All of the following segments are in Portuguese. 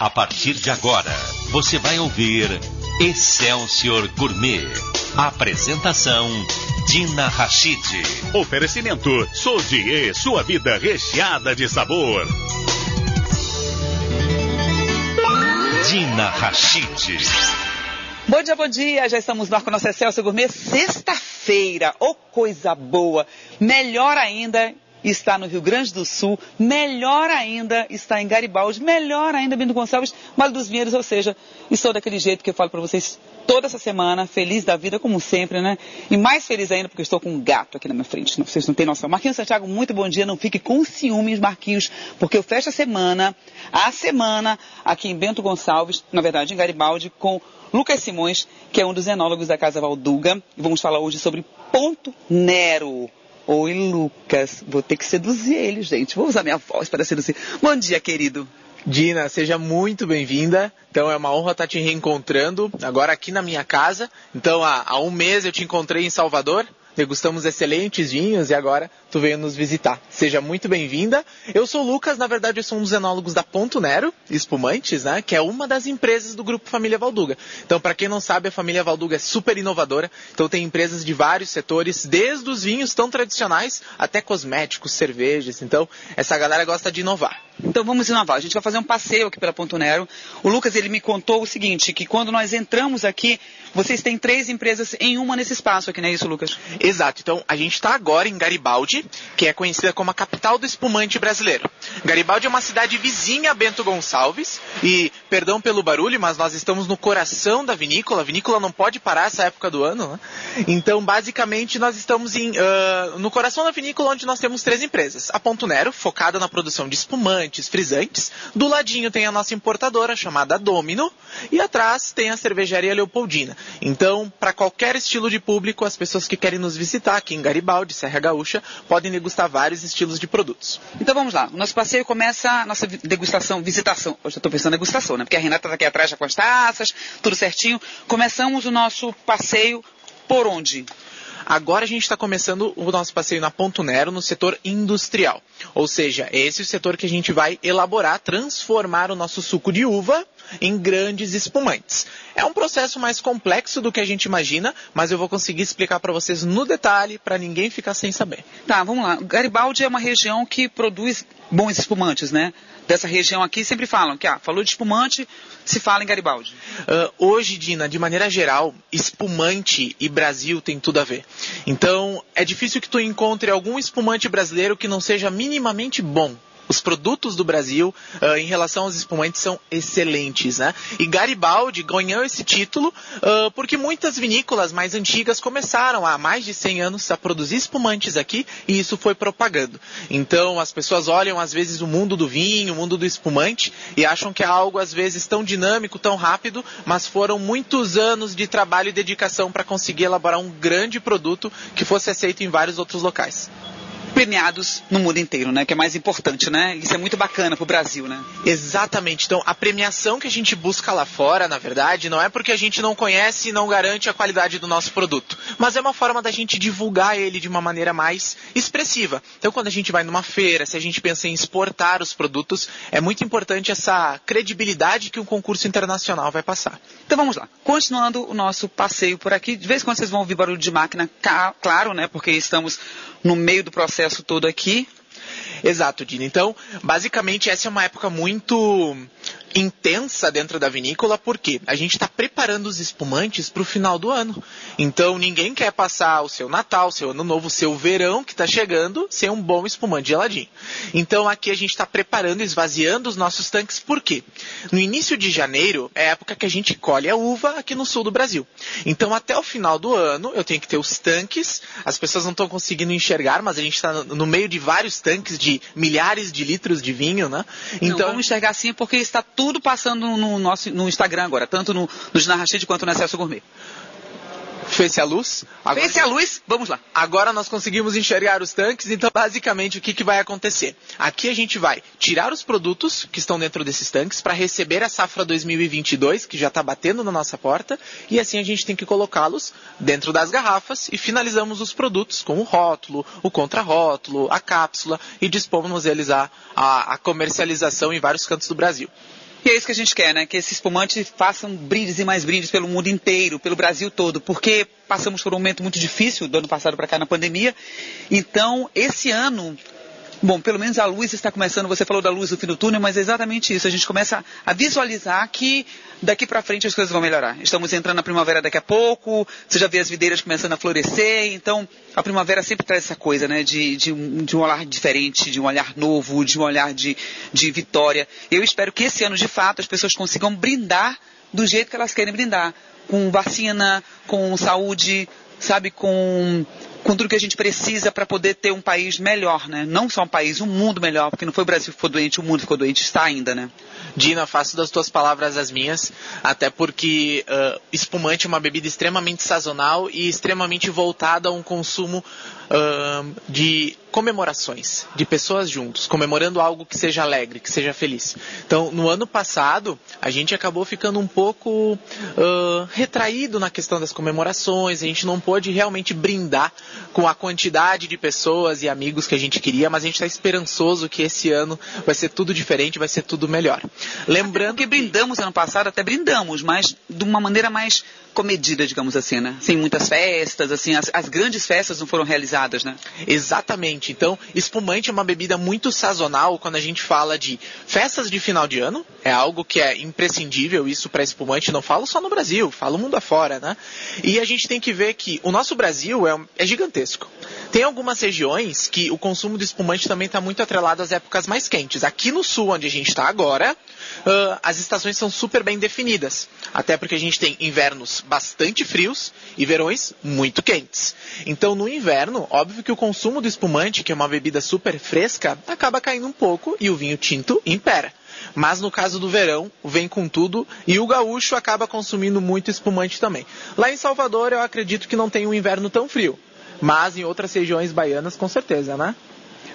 A partir de agora, você vai ouvir Excelsior Gourmet. Apresentação Dina Rachid. Oferecimento Sodier, sua vida recheada de sabor. Dina Rachid. Bom dia, bom dia. Já estamos no ar com nossa Excelsior Gourmet. Sexta-feira. Ô, oh, coisa boa. Melhor ainda está no Rio Grande do Sul, melhor ainda está em Garibaldi, melhor ainda Bento Gonçalves, Vale dos Vinhedos, ou seja, estou daquele jeito que eu falo para vocês toda essa semana, feliz da vida, como sempre, né? E mais feliz ainda porque estou com um gato aqui na minha frente, vocês não têm noção. Marquinhos Santiago, muito bom dia, não fique com ciúmes, Marquinhos, porque eu fecho a semana, a semana, aqui em Bento Gonçalves, na verdade em Garibaldi, com Lucas Simões, que é um dos enólogos da Casa Valduga, e vamos falar hoje sobre Ponto Nero. Oi, Lucas. Vou ter que seduzir ele, gente. Vou usar minha voz para seduzir. Bom dia, querido. Dina, seja muito bem-vinda. Então é uma honra estar te reencontrando agora aqui na minha casa. Então há, há um mês eu te encontrei em Salvador degustamos excelentes vinhos e agora tu veio nos visitar. Seja muito bem-vinda. Eu sou o Lucas, na verdade eu sou um dos enólogos da Ponto Nero, Espumantes, né, que é uma das empresas do grupo Família Valduga. Então, para quem não sabe, a família Valduga é super inovadora, então tem empresas de vários setores, desde os vinhos tão tradicionais até cosméticos, cervejas. Então, essa galera gosta de inovar. Então vamos inovar. A gente vai fazer um passeio aqui pela Ponto Nero. O Lucas ele me contou o seguinte, que quando nós entramos aqui, vocês têm três empresas em uma nesse espaço aqui, não é isso, Lucas? Exato. Então a gente está agora em Garibaldi, que é conhecida como a capital do espumante brasileiro. Garibaldi é uma cidade vizinha a Bento Gonçalves e, perdão pelo barulho, mas nós estamos no coração da vinícola. A vinícola não pode parar essa época do ano, né? Então, basicamente, nós estamos em, uh, no coração da vinícola onde nós temos três empresas. A Ponto Nero, focada na produção de espumante frisantes. Do ladinho tem a nossa importadora chamada Domino e atrás tem a cervejaria Leopoldina. Então, para qualquer estilo de público, as pessoas que querem nos visitar aqui em Garibaldi, Serra Gaúcha, podem degustar vários estilos de produtos. Então vamos lá. O nosso passeio começa a nossa degustação, visitação. Hoje eu estou pensando em degustação, né? Porque a Renata está aqui atrás já com as taças, tudo certinho. Começamos o nosso passeio por onde? Agora a gente está começando o nosso passeio na Ponto Nero no setor industrial. Ou seja, esse é o setor que a gente vai elaborar, transformar o nosso suco de uva em grandes espumantes. É um processo mais complexo do que a gente imagina, mas eu vou conseguir explicar para vocês no detalhe para ninguém ficar sem saber. Tá, vamos lá. Garibaldi é uma região que produz bons espumantes, né? dessa região aqui sempre falam que, ah, falou de espumante, se fala em Garibaldi. Uh, hoje, Dina, de maneira geral, espumante e Brasil tem tudo a ver. Então, é difícil que tu encontre algum espumante brasileiro que não seja minimamente bom os produtos do Brasil uh, em relação aos espumantes são excelentes, né? E Garibaldi ganhou esse título uh, porque muitas vinícolas mais antigas começaram há mais de 100 anos a produzir espumantes aqui e isso foi propagando. Então as pessoas olham às vezes o mundo do vinho, o mundo do espumante e acham que é algo às vezes tão dinâmico, tão rápido, mas foram muitos anos de trabalho e dedicação para conseguir elaborar um grande produto que fosse aceito em vários outros locais premiados no mundo inteiro, né? Que é mais importante, né? Isso é muito bacana pro Brasil, né? Exatamente. Então, a premiação que a gente busca lá fora, na verdade, não é porque a gente não conhece e não garante a qualidade do nosso produto, mas é uma forma da gente divulgar ele de uma maneira mais expressiva. Então, quando a gente vai numa feira, se a gente pensa em exportar os produtos, é muito importante essa credibilidade que um concurso internacional vai passar. Então, vamos lá. Continuando o nosso passeio por aqui, de vez em quando vocês vão ouvir barulho de máquina, claro, né? Porque estamos no meio do processo todo aqui. Exato, Dina. Então, basicamente, essa é uma época muito intensa dentro da vinícola, porque a gente está preparando os espumantes para o final do ano. Então ninguém quer passar o seu Natal, seu Ano Novo, seu verão que está chegando sem um bom espumante geladinho. Então aqui a gente está preparando, esvaziando os nossos tanques, por quê? No início de janeiro é a época que a gente colhe a uva aqui no sul do Brasil. Então até o final do ano eu tenho que ter os tanques, as pessoas não estão conseguindo enxergar, mas a gente está no meio de vários tanques de milhares de litros de vinho, né? Então não vamos enxergar assim porque está tudo passando no nosso no Instagram agora, tanto no, no Ginarrachid quanto no Excesso Gourmet. Fez-se a luz. Agora... Fez-se a luz, vamos lá. Agora nós conseguimos enxergar os tanques, então basicamente o que, que vai acontecer? Aqui a gente vai tirar os produtos que estão dentro desses tanques para receber a safra 2022, que já está batendo na nossa porta, e assim a gente tem que colocá-los dentro das garrafas e finalizamos os produtos com o rótulo, o contrarótulo, a cápsula e dispomos eles a, a comercialização em vários cantos do Brasil. E é isso que a gente quer, né? Que esse espumante façam brindes e mais brindes pelo mundo inteiro, pelo Brasil todo, porque passamos por um momento muito difícil do ano passado para cá na pandemia. Então, esse ano Bom, pelo menos a luz está começando, você falou da luz do fim do túnel, mas é exatamente isso. A gente começa a visualizar que daqui para frente as coisas vão melhorar. Estamos entrando na primavera daqui a pouco, você já vê as videiras começando a florescer, então a primavera sempre traz essa coisa, né, de, de, um, de um olhar diferente, de um olhar novo, de um olhar de, de vitória. Eu espero que esse ano, de fato, as pessoas consigam brindar do jeito que elas querem brindar. Com vacina, com saúde, sabe, com com tudo que a gente precisa para poder ter um país melhor, né? Não só um país, um mundo melhor, porque não foi o Brasil que ficou doente, o mundo ficou doente, está ainda, né? Dina, faço das tuas palavras as minhas, até porque uh, espumante é uma bebida extremamente sazonal e extremamente voltada a um consumo de comemorações, de pessoas juntos, comemorando algo que seja alegre, que seja feliz. Então, no ano passado, a gente acabou ficando um pouco uh, retraído na questão das comemorações, a gente não pôde realmente brindar com a quantidade de pessoas e amigos que a gente queria, mas a gente está esperançoso que esse ano vai ser tudo diferente, vai ser tudo melhor. Lembrando que brindamos ano passado, até brindamos, mas de uma maneira mais comedida, digamos assim, né? Sem muitas festas, assim, as, as grandes festas não foram realizadas, né? Exatamente. Então, espumante é uma bebida muito sazonal quando a gente fala de festas de final de ano, é algo que é imprescindível isso para espumante, não falo só no Brasil, falo mundo afora, né? E a gente tem que ver que o nosso Brasil é, é gigantesco. Tem algumas regiões que o consumo de espumante também está muito atrelado às épocas mais quentes. Aqui no sul, onde a gente está agora, uh, as estações são super bem definidas. Até porque a gente tem invernos bastante frios e verões muito quentes. Então, no inverno, óbvio que o consumo do espumante, que é uma bebida super fresca, acaba caindo um pouco e o vinho tinto impera. Mas no caso do verão, vem com tudo e o gaúcho acaba consumindo muito espumante também. Lá em Salvador, eu acredito que não tem um inverno tão frio. Mas em outras regiões baianas, com certeza, né?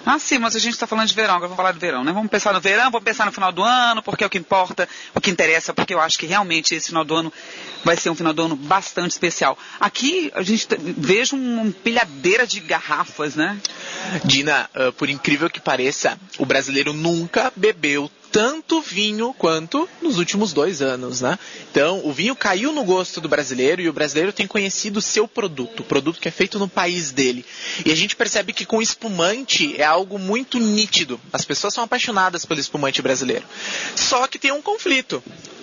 Ah, sim, mas a gente está falando de verão, agora vamos falar de verão, né? Vamos pensar no verão, vamos pensar no final do ano, porque é o que importa, o que interessa, porque eu acho que realmente esse final do ano vai ser um final do ano bastante especial. Aqui a gente vejo uma pilhadeira de garrafas, né? Dina, uh, por incrível que pareça, o brasileiro nunca bebeu tanto vinho quanto nos últimos dois anos, né? Então, o vinho caiu no gosto do brasileiro e o brasileiro tem conhecido o seu produto, o produto que é feito no país dele. E a gente percebe que com espumante é algo muito nítido. As pessoas são apaixonadas pelo espumante brasileiro. Só que tem um conflito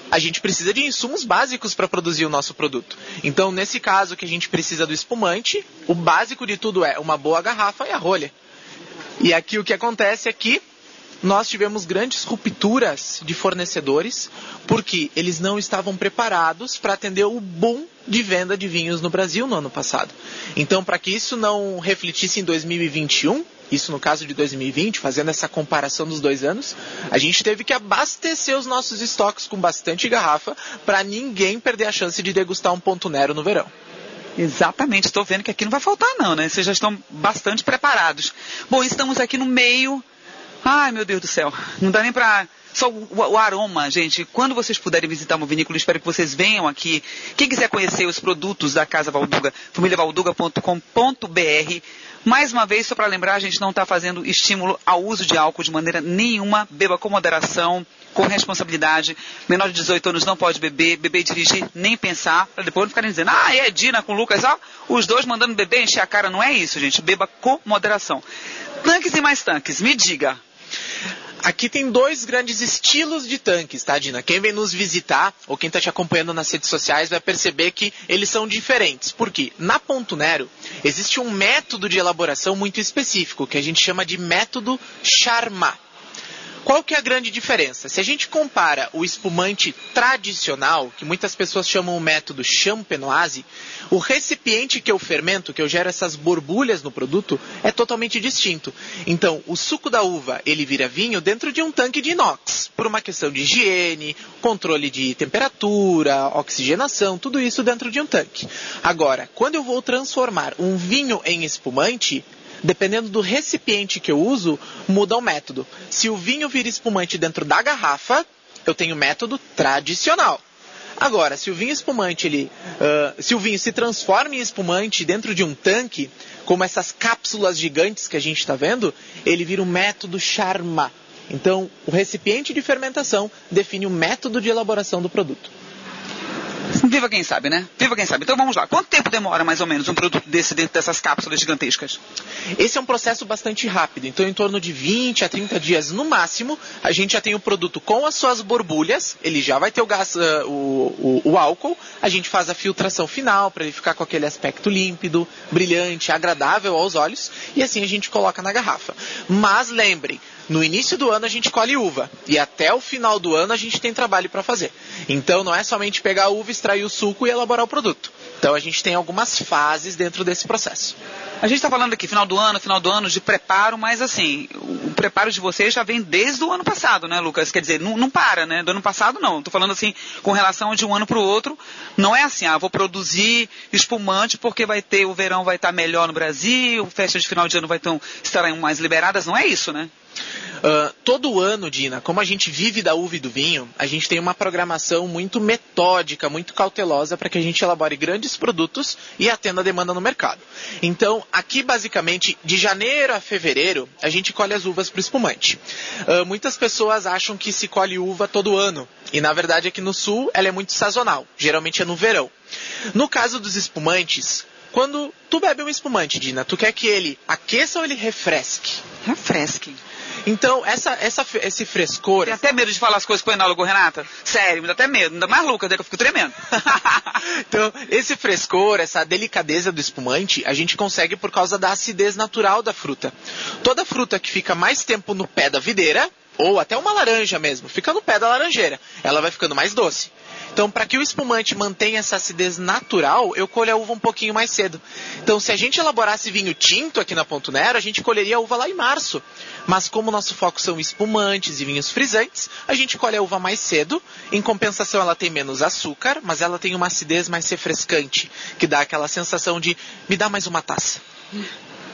a gente precisa de insumos básicos para produzir o nosso produto. Então, nesse caso que a gente precisa do espumante, o básico de tudo é uma boa garrafa e a rolha. E aqui o que acontece é que nós tivemos grandes rupturas de fornecedores porque eles não estavam preparados para atender o boom de venda de vinhos no Brasil no ano passado. Então, para que isso não refletisse em 2021, isso no caso de 2020, fazendo essa comparação dos dois anos, a gente teve que abastecer os nossos estoques com bastante garrafa para ninguém perder a chance de degustar um ponto Nero no verão. Exatamente, estou vendo que aqui não vai faltar não, né? Vocês já estão bastante preparados. Bom, estamos aqui no meio Ai, meu Deus do céu. Não dá nem pra. Só o, o, aroma, gente. Quando vocês puderem visitar uma vinícola, espero que vocês venham aqui. Quem quiser conhecer os produtos da Casa Valduga, famíliavalduga.com.br. Mais uma vez, só para lembrar, a gente não está fazendo estímulo ao uso de álcool de maneira nenhuma. Beba com moderação, com responsabilidade. Menor de 18 anos não pode beber, beber e dirigir, nem pensar, para depois não ficarem dizendo, ah, é Dina com o Lucas, ó, os dois mandando beber, encher a cara. Não é isso, gente. Beba com moderação. Tanques e mais tanques, me diga, Aqui tem dois grandes estilos de tanques, tá, Dina? Quem vem nos visitar, ou quem está te acompanhando nas redes sociais, vai perceber que eles são diferentes. Por quê? Na Ponto Nero, existe um método de elaboração muito específico, que a gente chama de método Charmat. Qual que é a grande diferença? Se a gente compara o espumante tradicional, que muitas pessoas chamam o método champenoise, o recipiente que eu fermento, que eu gero essas borbulhas no produto, é totalmente distinto. Então, o suco da uva, ele vira vinho dentro de um tanque de inox, por uma questão de higiene, controle de temperatura, oxigenação, tudo isso dentro de um tanque. Agora, quando eu vou transformar um vinho em espumante, dependendo do recipiente que eu uso, muda o método. Se o vinho vira espumante dentro da garrafa, eu tenho o método tradicional. Agora, se o vinho espumante, ele, uh, se o vinho se transforma em espumante dentro de um tanque, como essas cápsulas gigantes que a gente está vendo, ele vira um método charma. Então, o recipiente de fermentação define o método de elaboração do produto. Viva quem sabe, né? Viva quem sabe. Então vamos lá. Quanto tempo demora mais ou menos um produto desse dentro dessas cápsulas gigantescas? Esse é um processo bastante rápido. Então, em torno de 20 a 30 dias no máximo, a gente já tem o produto com as suas borbulhas. Ele já vai ter o gás, uh, o, o, o álcool. A gente faz a filtração final para ele ficar com aquele aspecto límpido, brilhante, agradável aos olhos. E assim a gente coloca na garrafa. Mas lembrem, no início do ano a gente colhe uva e até o final do ano a gente tem trabalho para fazer. Então não é somente pegar a uva, extrair o suco e elaborar o produto. Então a gente tem algumas fases dentro desse processo. A gente está falando aqui final do ano, final do ano de preparo, mas assim, o preparo de vocês já vem desde o ano passado, né, Lucas? Quer dizer, não, não para, né? Do ano passado não. Estou falando assim, com relação de um ano para o outro. Não é assim, ah, vou produzir espumante porque vai ter, o verão vai estar melhor no Brasil, festas de final de ano vai tão, estarem mais liberadas. Não é isso, né? Uh, todo ano, Dina, como a gente vive da uva e do vinho, a gente tem uma programação muito metódica, muito cautelosa para que a gente elabore grandes produtos e atenda a demanda no mercado. Então, aqui basicamente, de janeiro a fevereiro, a gente colhe as uvas para o espumante. Uh, muitas pessoas acham que se colhe uva todo ano. E na verdade aqui no sul ela é muito sazonal, geralmente é no verão. No caso dos espumantes, quando tu bebe um espumante, Dina, tu quer que ele aqueça ou ele refresque? Refresque. Então, essa, essa, esse frescor. Tem até medo de falar as coisas com o enólogo, Renata? Sério, me dá até medo. Me dá mais louca, daí que eu fico tremendo. então, esse frescor, essa delicadeza do espumante, a gente consegue por causa da acidez natural da fruta. Toda fruta que fica mais tempo no pé da videira, ou até uma laranja mesmo, fica no pé da laranjeira, ela vai ficando mais doce. Então, para que o espumante mantenha essa acidez natural, eu colho a uva um pouquinho mais cedo. Então, se a gente elaborasse vinho tinto aqui na Ponto Nero, a gente colheria a uva lá em março. Mas como nosso foco são espumantes e vinhos frisantes, a gente colhe a uva mais cedo. Em compensação, ela tem menos açúcar, mas ela tem uma acidez mais refrescante, que dá aquela sensação de me dá mais uma taça.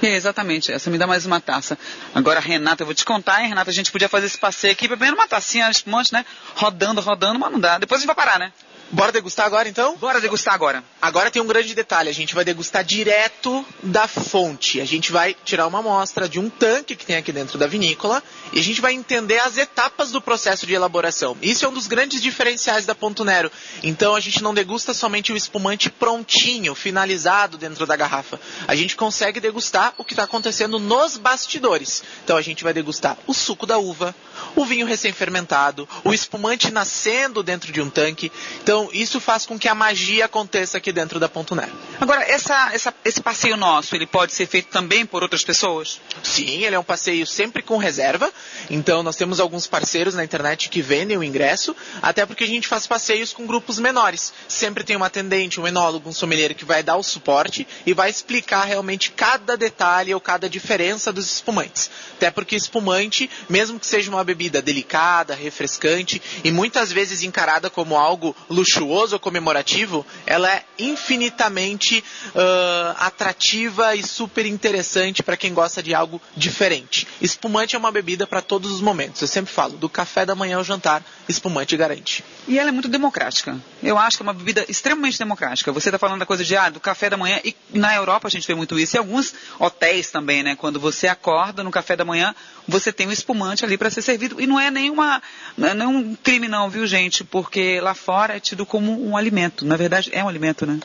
É, exatamente, essa me dá mais uma taça. Agora, Renata, eu vou te contar, hein, Renata, a gente podia fazer esse passeio aqui bebendo uma tacinha de espumante, né? Rodando, rodando, mas não dá. Depois a gente vai parar, né? Bora degustar agora então? Bora degustar agora. Agora tem um grande detalhe, a gente vai degustar direto da fonte. A gente vai tirar uma amostra de um tanque que tem aqui dentro da vinícola e a gente vai entender as etapas do processo de elaboração. Isso é um dos grandes diferenciais da Ponto Nero. Então a gente não degusta somente o espumante prontinho, finalizado dentro da garrafa. A gente consegue degustar o que está acontecendo nos bastidores. Então a gente vai degustar o suco da uva, o vinho recém-fermentado, o espumante nascendo dentro de um tanque. Então, isso faz com que a magia aconteça aqui dentro da Ponto Nero. Agora, essa, essa, esse passeio nosso, ele pode ser feito também por outras pessoas? Sim, ele é um passeio sempre com reserva. Então, nós temos alguns parceiros na internet que vendem o ingresso, até porque a gente faz passeios com grupos menores. Sempre tem um atendente, um enólogo, um sommelier que vai dar o suporte e vai explicar realmente cada detalhe ou cada diferença dos espumantes. Até porque espumante, mesmo que seja uma bebida bebida delicada, refrescante e muitas vezes encarada como algo luxuoso ou comemorativo, ela é infinitamente uh, atrativa e super interessante para quem gosta de algo diferente. Espumante é uma bebida para todos os momentos. Eu sempre falo, do café da manhã ao jantar, espumante garante. E ela é muito democrática. Eu acho que é uma bebida extremamente democrática. Você está falando da coisa de ah, do café da manhã e na Europa a gente vê muito isso. E alguns hotéis também, né? Quando você acorda no café da manhã, você tem um espumante ali para ser servido. E não é nenhuma, não é nenhum crime não, viu gente? Porque lá fora é tido como um alimento. Na verdade, é um alimento, né?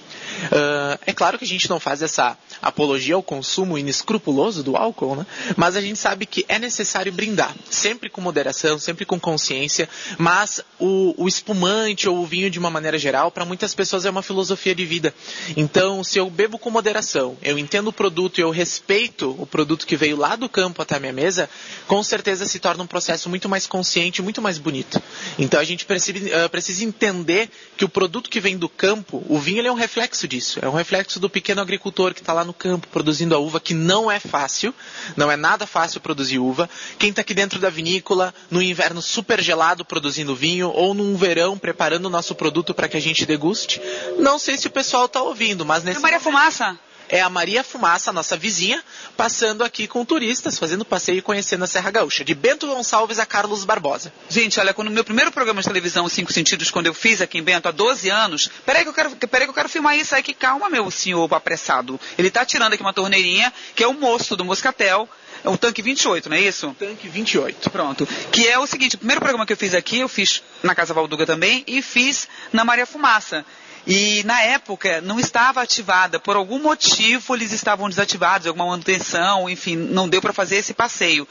Uh, é claro que a gente não faz essa apologia ao consumo inescrupuloso do álcool, né? Mas a gente sabe que é necessário brindar. Sempre com moderação, sempre com consciência. Mas o, o espumante ou o vinho de uma maneira geral, para muitas pessoas é uma filosofia de vida. Então, se eu bebo com moderação, eu entendo o produto e eu respeito o produto que veio lá do campo até a minha mesa, com certeza se torna um processo muito mais consciente, muito mais bonito. Então a gente precisa, uh, precisa entender que o produto que vem do campo, o vinho ele é um reflexo disso. É um reflexo do pequeno agricultor que está lá no campo produzindo a uva, que não é fácil, não é nada fácil produzir uva. Quem está aqui dentro da vinícola, no inverno super gelado produzindo vinho, ou num verão preparando o nosso produto para que a gente deguste. Não sei se o pessoal está ouvindo, mas nesse. Maria Fumaça é a Maria Fumaça, nossa vizinha, passando aqui com turistas, fazendo passeio e conhecendo a Serra Gaúcha, de Bento Gonçalves a Carlos Barbosa. Gente, olha, quando o meu primeiro programa de televisão, Cinco Sentidos, quando eu fiz aqui em Bento, há 12 anos, peraí que eu quero, peraí que eu quero filmar isso aí, que calma, meu senhor apressado. Ele tá tirando aqui uma torneirinha, que é o moço do Moscatel, é o tanque 28, não é isso? Tanque 28. Pronto. Que é o seguinte, o primeiro programa que eu fiz aqui, eu fiz na Casa Valduga também e fiz na Maria Fumaça. E na época não estava ativada, por algum motivo eles estavam desativados, alguma manutenção, enfim, não deu para fazer esse passeio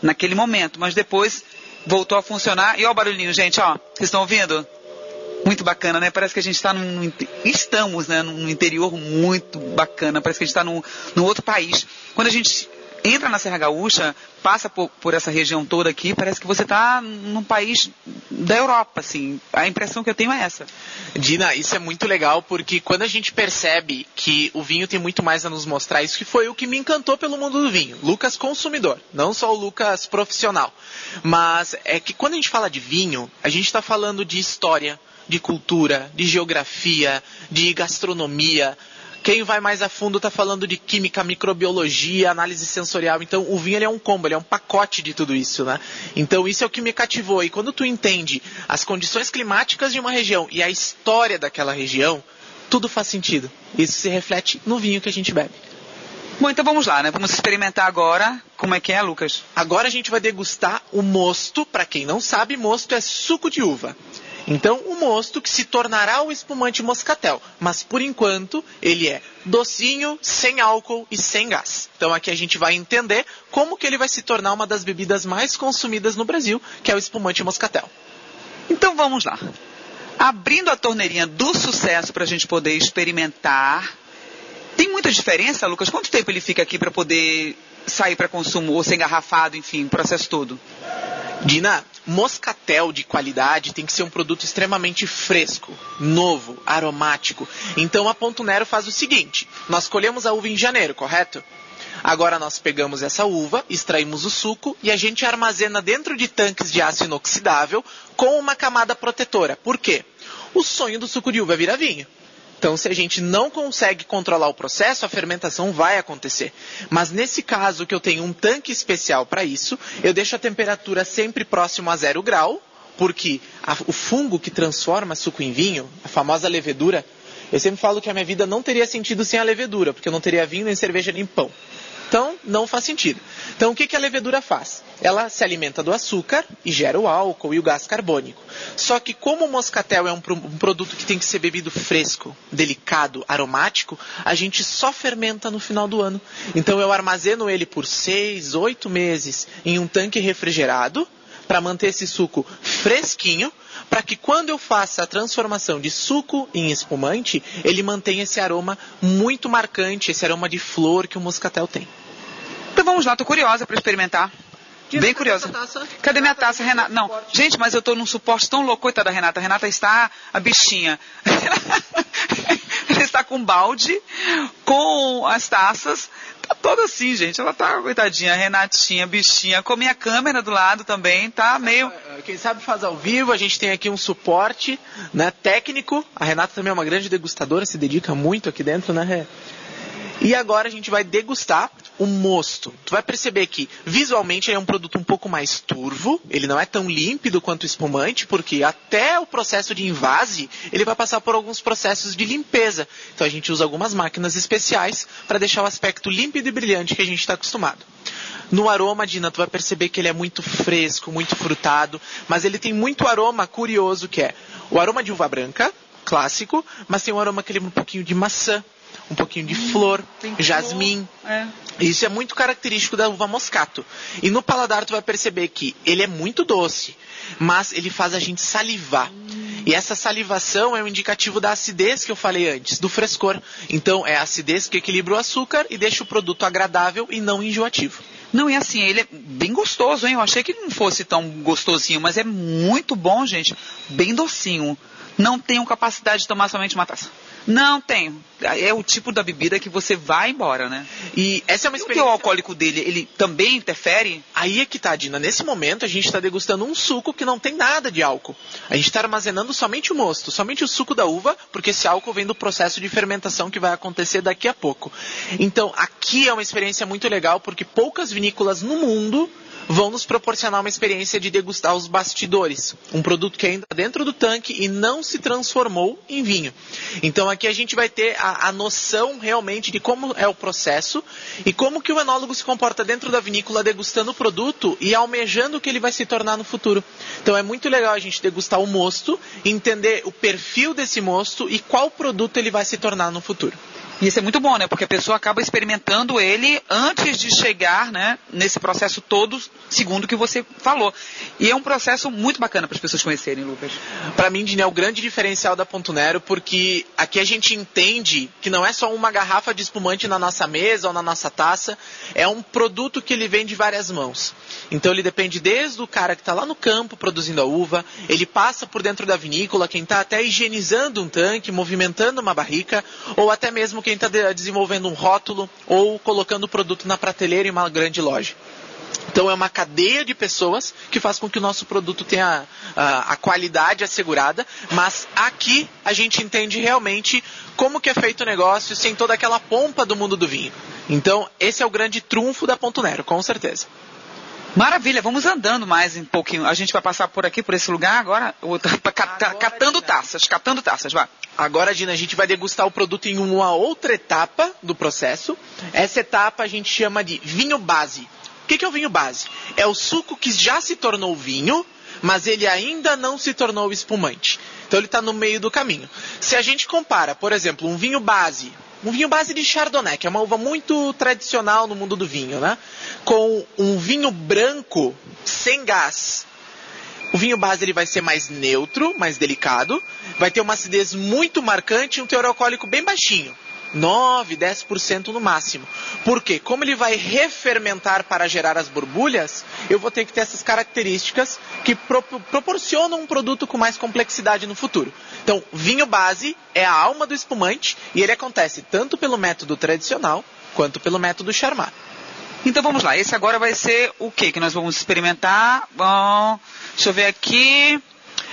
naquele momento, mas depois voltou a funcionar. E ó o barulhinho, gente, ó, vocês estão ouvindo? Muito bacana, né? Parece que a gente está num. Estamos, né? Num interior muito bacana. Parece que a gente está num, num outro país. Quando a gente entra na Serra Gaúcha, passa por, por essa região toda aqui, parece que você está num país da Europa, assim. A impressão que eu tenho é essa. Dina, isso é muito legal porque quando a gente percebe que o vinho tem muito mais a nos mostrar, isso que foi o que me encantou pelo mundo do vinho. Lucas consumidor, não só o Lucas profissional. Mas é que quando a gente fala de vinho, a gente está falando de história, de cultura, de geografia, de gastronomia. Quem vai mais a fundo está falando de química, microbiologia, análise sensorial. Então, o vinho é um combo, ele é um pacote de tudo isso, né? Então, isso é o que me cativou. E quando tu entende as condições climáticas de uma região e a história daquela região, tudo faz sentido. Isso se reflete no vinho que a gente bebe. Bom, então vamos lá, né? Vamos experimentar agora. Como é que é, Lucas? Agora a gente vai degustar o mosto. Para quem não sabe, mosto é suco de uva. Então, o mosto que se tornará o espumante moscatel, mas por enquanto ele é docinho, sem álcool e sem gás. Então aqui a gente vai entender como que ele vai se tornar uma das bebidas mais consumidas no Brasil, que é o espumante moscatel. Então vamos lá. Abrindo a torneirinha do sucesso para a gente poder experimentar. Tem muita diferença, Lucas? Quanto tempo ele fica aqui para poder sair para consumo ou ser engarrafado, enfim, o processo todo? Dina, moscatel de qualidade tem que ser um produto extremamente fresco, novo, aromático. Então a Ponto Nero faz o seguinte: nós colhemos a uva em janeiro, correto? Agora nós pegamos essa uva, extraímos o suco e a gente armazena dentro de tanques de aço inoxidável com uma camada protetora. Por quê? O sonho do suco de uva é virar vinho. Então, se a gente não consegue controlar o processo, a fermentação vai acontecer. Mas nesse caso que eu tenho um tanque especial para isso, eu deixo a temperatura sempre próximo a zero grau, porque a, o fungo que transforma suco em vinho, a famosa levedura, eu sempre falo que a minha vida não teria sentido sem a levedura, porque eu não teria vinho, nem cerveja, nem pão. Então, não faz sentido. Então, o que, que a levedura faz? Ela se alimenta do açúcar e gera o álcool e o gás carbônico. Só que, como o moscatel é um, um produto que tem que ser bebido fresco, delicado, aromático, a gente só fermenta no final do ano. Então, eu armazeno ele por seis, oito meses em um tanque refrigerado para manter esse suco fresquinho, para que quando eu faça a transformação de suco em espumante, ele mantenha esse aroma muito marcante, esse aroma de flor que o moscatel tem. Então vamos lá, tô curiosa para experimentar. Bem curiosa. Cadê minha taça, Renata? Não, gente, mas eu tô num suporte tão louco, coitada da Renata. A Renata está a bichinha. Ela está com balde, com as taças, tá toda assim, gente. Ela tá, coitadinha, Renatinha, bichinha, com minha câmera do lado também, tá meio. Quem sabe faz ao vivo, a gente tem aqui um suporte né, técnico. A Renata também é uma grande degustadora, se dedica muito aqui dentro, né? E agora a gente vai degustar o mosto. Tu vai perceber que visualmente ele é um produto um pouco mais turvo, ele não é tão límpido quanto o espumante, porque até o processo de invase, ele vai passar por alguns processos de limpeza. Então a gente usa algumas máquinas especiais para deixar o aspecto límpido e brilhante que a gente está acostumado. No aroma, Dina, tu vai perceber que ele é muito fresco, muito frutado, mas ele tem muito aroma curioso que é o aroma de uva branca, clássico, mas tem um aroma que lembra um pouquinho de maçã, um pouquinho de flor, jasmim. É. Isso é muito característico da uva moscato. E no paladar tu vai perceber que ele é muito doce, mas ele faz a gente salivar. E essa salivação é um indicativo da acidez que eu falei antes, do frescor. Então é a acidez que equilibra o açúcar e deixa o produto agradável e não enjoativo. Não, e assim, ele é bem gostoso, hein? Eu achei que não fosse tão gostosinho, mas é muito bom, gente. Bem docinho. Não tenho capacidade de tomar somente uma taça. Não tenho. É o tipo da bebida que você vai embora, né? E essa é uma experiência. E o alcoólico dele, ele também interfere? Aí é que tá, Dina. Nesse momento a gente está degustando um suco que não tem nada de álcool. A gente está armazenando somente o mosto, somente o suco da uva, porque esse álcool vem do processo de fermentação que vai acontecer daqui a pouco. Então, aqui é uma experiência muito legal, porque poucas vinícolas no mundo vão nos proporcionar uma experiência de degustar os bastidores. Um produto que ainda está dentro do tanque e não se transformou em vinho. Então aqui a gente vai ter a, a noção realmente de como é o processo e como que o enólogo se comporta dentro da vinícola degustando o produto e almejando o que ele vai se tornar no futuro. Então é muito legal a gente degustar o mosto, entender o perfil desse mosto e qual produto ele vai se tornar no futuro. E isso é muito bom, né? Porque a pessoa acaba experimentando ele antes de chegar, né? Nesse processo todo, segundo o que você falou. E é um processo muito bacana para as pessoas conhecerem, Lucas. Para mim, Dini, é o grande diferencial da Ponto Nero, porque aqui a gente entende que não é só uma garrafa de espumante na nossa mesa ou na nossa taça, é um produto que ele vem de várias mãos. Então ele depende desde o cara que está lá no campo produzindo a uva, ele passa por dentro da vinícola, quem está até higienizando um tanque, movimentando uma barrica, ou até mesmo quem está desenvolvendo um rótulo ou colocando o produto na prateleira em uma grande loja. Então é uma cadeia de pessoas que faz com que o nosso produto tenha a, a, qualidade assegurada, mas aqui a gente entende realmente como que é feito o negócio sem toda aquela pompa do mundo do vinho. Então esse é o grande trunfo da Ponto Nero, com certeza. Maravilha, vamos andando mais um pouquinho. A gente vai passar por aqui, por esse lugar agora, catando taças, catando taças, vai. Agora, Dina, a gente vai degustar o produto em uma outra etapa do processo. Essa etapa a gente chama de vinho base. O que é o vinho base? É o suco que já se tornou vinho, mas ele ainda não se tornou espumante. Então ele está no meio do caminho. Se a gente compara, por exemplo, um vinho base um vinho base de Chardonnay, que é uma uva muito tradicional no mundo do vinho, né? Com um vinho branco sem gás. O vinho base ele vai ser mais neutro, mais delicado, vai ter uma acidez muito marcante e um teor alcoólico bem baixinho. 9, 10% no máximo. Por quê? Como ele vai refermentar para gerar as borbulhas, eu vou ter que ter essas características que pro proporcionam um produto com mais complexidade no futuro. Então, vinho base é a alma do espumante e ele acontece tanto pelo método tradicional quanto pelo método charmat. Então vamos lá, esse agora vai ser o que que nós vamos experimentar? Bom, deixa eu ver aqui.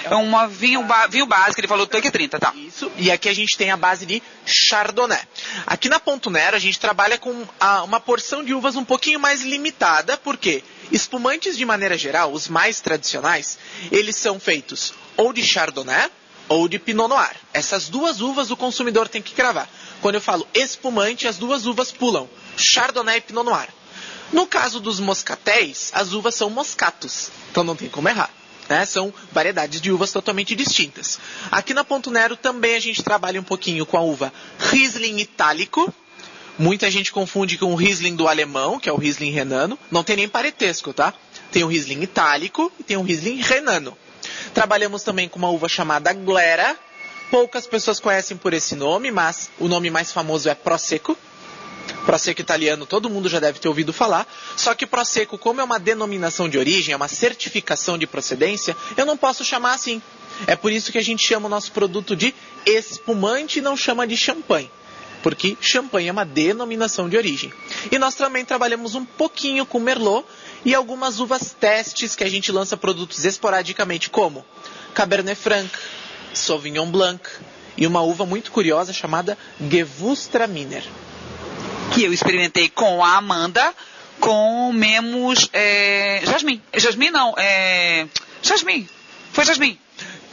É uma vinho, vinho básico, ele falou tanque 30, tá? Isso, e aqui a gente tem a base de Chardonnay. Aqui na Ponto Nero a gente trabalha com a, uma porção de uvas um pouquinho mais limitada, porque espumantes de maneira geral, os mais tradicionais, eles são feitos ou de Chardonnay ou de Pinot Noir. Essas duas uvas o consumidor tem que cravar. Quando eu falo espumante, as duas uvas pulam, Chardonnay e Pinot Noir. No caso dos moscatéis, as uvas são moscatos, então não tem como errar. Né? São variedades de uvas totalmente distintas. Aqui na Ponto Nero também a gente trabalha um pouquinho com a uva Riesling itálico. Muita gente confunde com o Riesling do alemão, que é o Riesling renano. Não tem nem parentesco, tá? Tem o Riesling itálico e tem o Riesling renano. Trabalhamos também com uma uva chamada Glera. Poucas pessoas conhecem por esse nome, mas o nome mais famoso é Prosecco. Prosecco italiano todo mundo já deve ter ouvido falar, só que Prosecco, como é uma denominação de origem, é uma certificação de procedência, eu não posso chamar assim. É por isso que a gente chama o nosso produto de espumante e não chama de champanhe. Porque champanhe é uma denominação de origem. E nós também trabalhamos um pouquinho com Merlot e algumas uvas testes que a gente lança produtos esporadicamente, como Cabernet Franc, Sauvignon Blanc e uma uva muito curiosa chamada Gewürztraminer que eu experimentei com a Amanda, comemos é, jasmim. Jasmim não, é, jasmim. Foi jasmim.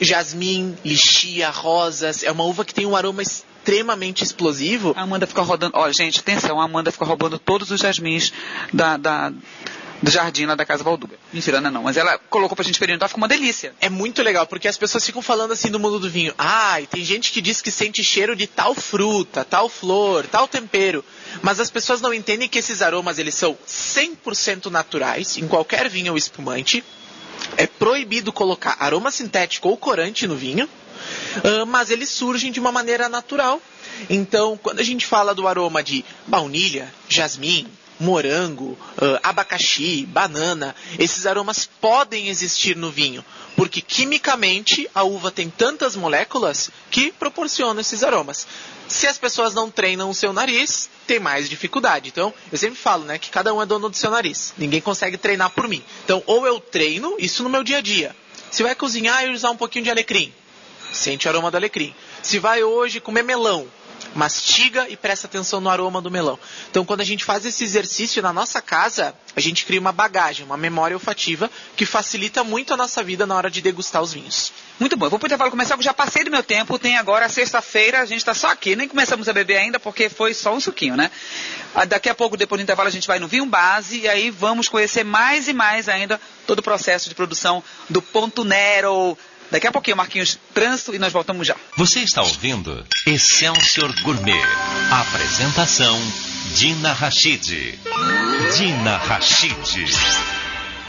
Jasmim, lixia, rosas. É uma uva que tem um aroma extremamente explosivo. A Amanda fica rodando. Olha, gente, atenção, a Amanda fica roubando todos os jasmins da, da, do jardim lá da Casa Valduga. Mentira, não, não. Mas ela colocou pra gente experimentar, ficou uma delícia. É muito legal, porque as pessoas ficam falando assim no mundo do vinho. Ai, ah, tem gente que diz que sente cheiro de tal fruta, tal flor, tal tempero. Mas as pessoas não entendem que esses aromas, eles são 100% naturais, em qualquer vinho ou espumante. É proibido colocar aroma sintético ou corante no vinho, uh, mas eles surgem de uma maneira natural. Então, quando a gente fala do aroma de baunilha, jasmim, morango, uh, abacaxi, banana, esses aromas podem existir no vinho, porque quimicamente a uva tem tantas moléculas que proporcionam esses aromas. Se as pessoas não treinam o seu nariz, tem mais dificuldade. Então, eu sempre falo, né, que cada um é dono do seu nariz. Ninguém consegue treinar por mim. Então, ou eu treino isso no meu dia a dia. Se vai cozinhar e usar um pouquinho de alecrim, sente o aroma do alecrim. Se vai hoje comer melão, mastiga e presta atenção no aroma do melão. Então, quando a gente faz esse exercício na nossa casa, a gente cria uma bagagem, uma memória olfativa que facilita muito a nossa vida na hora de degustar os vinhos. Muito bom. Eu vou pro intervalo começar, porque já passei do meu tempo. Tem agora sexta-feira, a gente está só aqui. Nem começamos a beber ainda, porque foi só um suquinho, né? Ah, Daqui a pouco, depois do intervalo, a gente vai no vinho base e aí vamos conhecer mais e mais ainda todo o processo de produção do Ponto Nero. Daqui a pouquinho, Marquinhos, trânsito e nós voltamos já. Você está ouvindo Excelsior Gourmet. Apresentação Dina Rachid. Dina Rachid.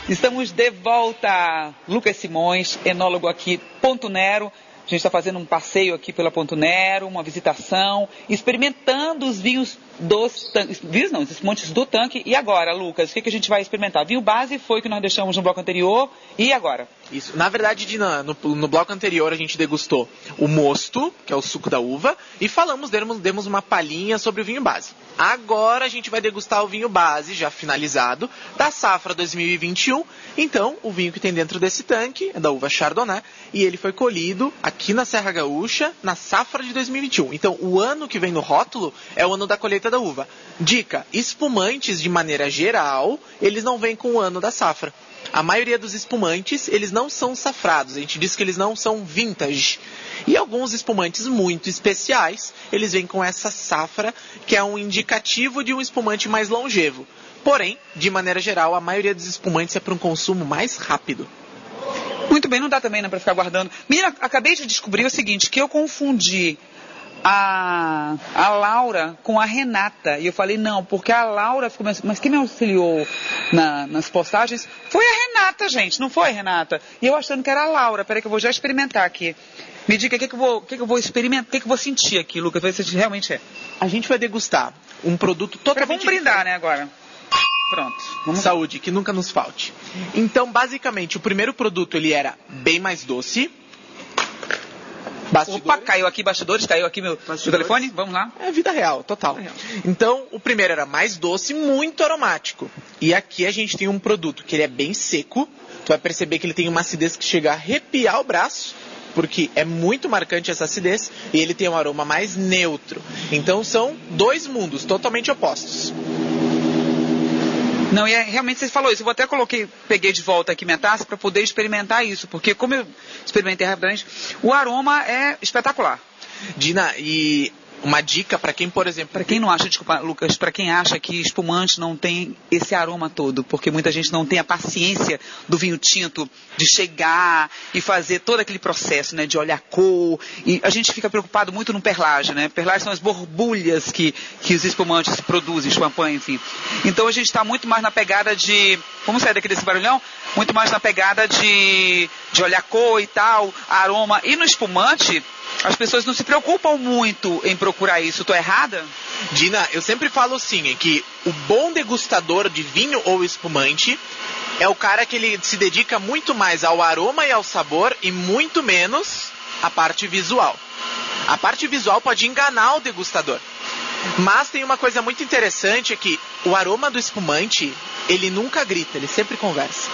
Estamos de volta. Lucas Simões, enólogo aqui, Ponto Nero. A gente está fazendo um passeio aqui pela Ponto Nero, uma visitação, experimentando os vinhos dos tanques. Não, os montes do tanque. E agora, Lucas, o que, que a gente vai experimentar? Vinho base foi o que nós deixamos no bloco anterior. E agora? Isso. Na verdade, Dina, no, no bloco anterior a gente degustou o mosto, que é o suco da uva, e falamos, demos, demos uma palhinha sobre o vinho base. Agora a gente vai degustar o vinho base, já finalizado, da safra 2021. Então, o vinho que tem dentro desse tanque é da uva Chardonnay, e ele foi colhido aqui na Serra Gaúcha, na safra de 2021. Então, o ano que vem no rótulo é o ano da colheita da uva. Dica: espumantes, de maneira geral, eles não vêm com o ano da safra. A maioria dos espumantes, eles não são safrados. A gente diz que eles não são vintage. E alguns espumantes muito especiais, eles vêm com essa safra, que é um indicativo de um espumante mais longevo. Porém, de maneira geral, a maioria dos espumantes é para um consumo mais rápido. Muito bem, não dá também né, para ficar guardando. Menina, acabei de descobrir o seguinte, que eu confundi a, a Laura com a Renata. E eu falei, não, porque a Laura ficou, mas, mas quem me auxiliou na- nas postagens foi a Renata, gente, não foi, Renata? E eu achando que era a Laura. Peraí que eu vou já experimentar aqui. Me diga o que, que, eu vou- o que, que eu vou experimentar, o que, que eu vou sentir aqui, Lucas, ver se realmente é. A gente vai degustar um produto Pera, totalmente vamos brindar, né, agora. Pronto. Vamos Saúde, que nunca nos falte. Então, basicamente, o primeiro produto ele era bem mais doce. Bastidores. Opa, caiu aqui bastidores, caiu aqui meu, meu telefone, vamos lá. É vida real, total. Vida real. Então, o primeiro era mais doce, muito aromático. E aqui a gente tem um produto que ele é bem seco. Tu vai perceber que ele tem uma acidez que chega a arrepiar o braço, porque é muito marcante essa acidez, e ele tem um aroma mais neutro. Então são dois mundos totalmente opostos. Não, e é, realmente você falou isso. Eu até coloquei, peguei de volta aqui minha taça para poder experimentar isso, porque como eu experimentei rapidamente, o aroma é espetacular. Dina, e uma dica para quem, por exemplo, Para quem não acha, desculpa, Lucas, para quem acha que espumante não tem esse aroma todo, porque muita gente não tem a paciência do vinho tinto de chegar e fazer todo aquele processo, né, de olhar a cor. E a gente fica preocupado muito no perlage, né? Perlage são as borbulhas que, que os espumantes produzem, champanhe, enfim. Então a gente está muito mais na pegada de, vamos sair daqui desse barulhão, muito mais na pegada de, de olhar a cor e tal, aroma. E no espumante, as pessoas não se preocupam muito em procurar isso. Estou errada? Dina, eu sempre falo assim, é que o bom degustador de vinho ou espumante é o cara que ele se dedica muito mais ao aroma e ao sabor e muito menos à parte visual. A parte visual pode enganar o degustador. Mas tem uma coisa muito interessante é que o aroma do espumante, ele nunca grita, ele sempre conversa.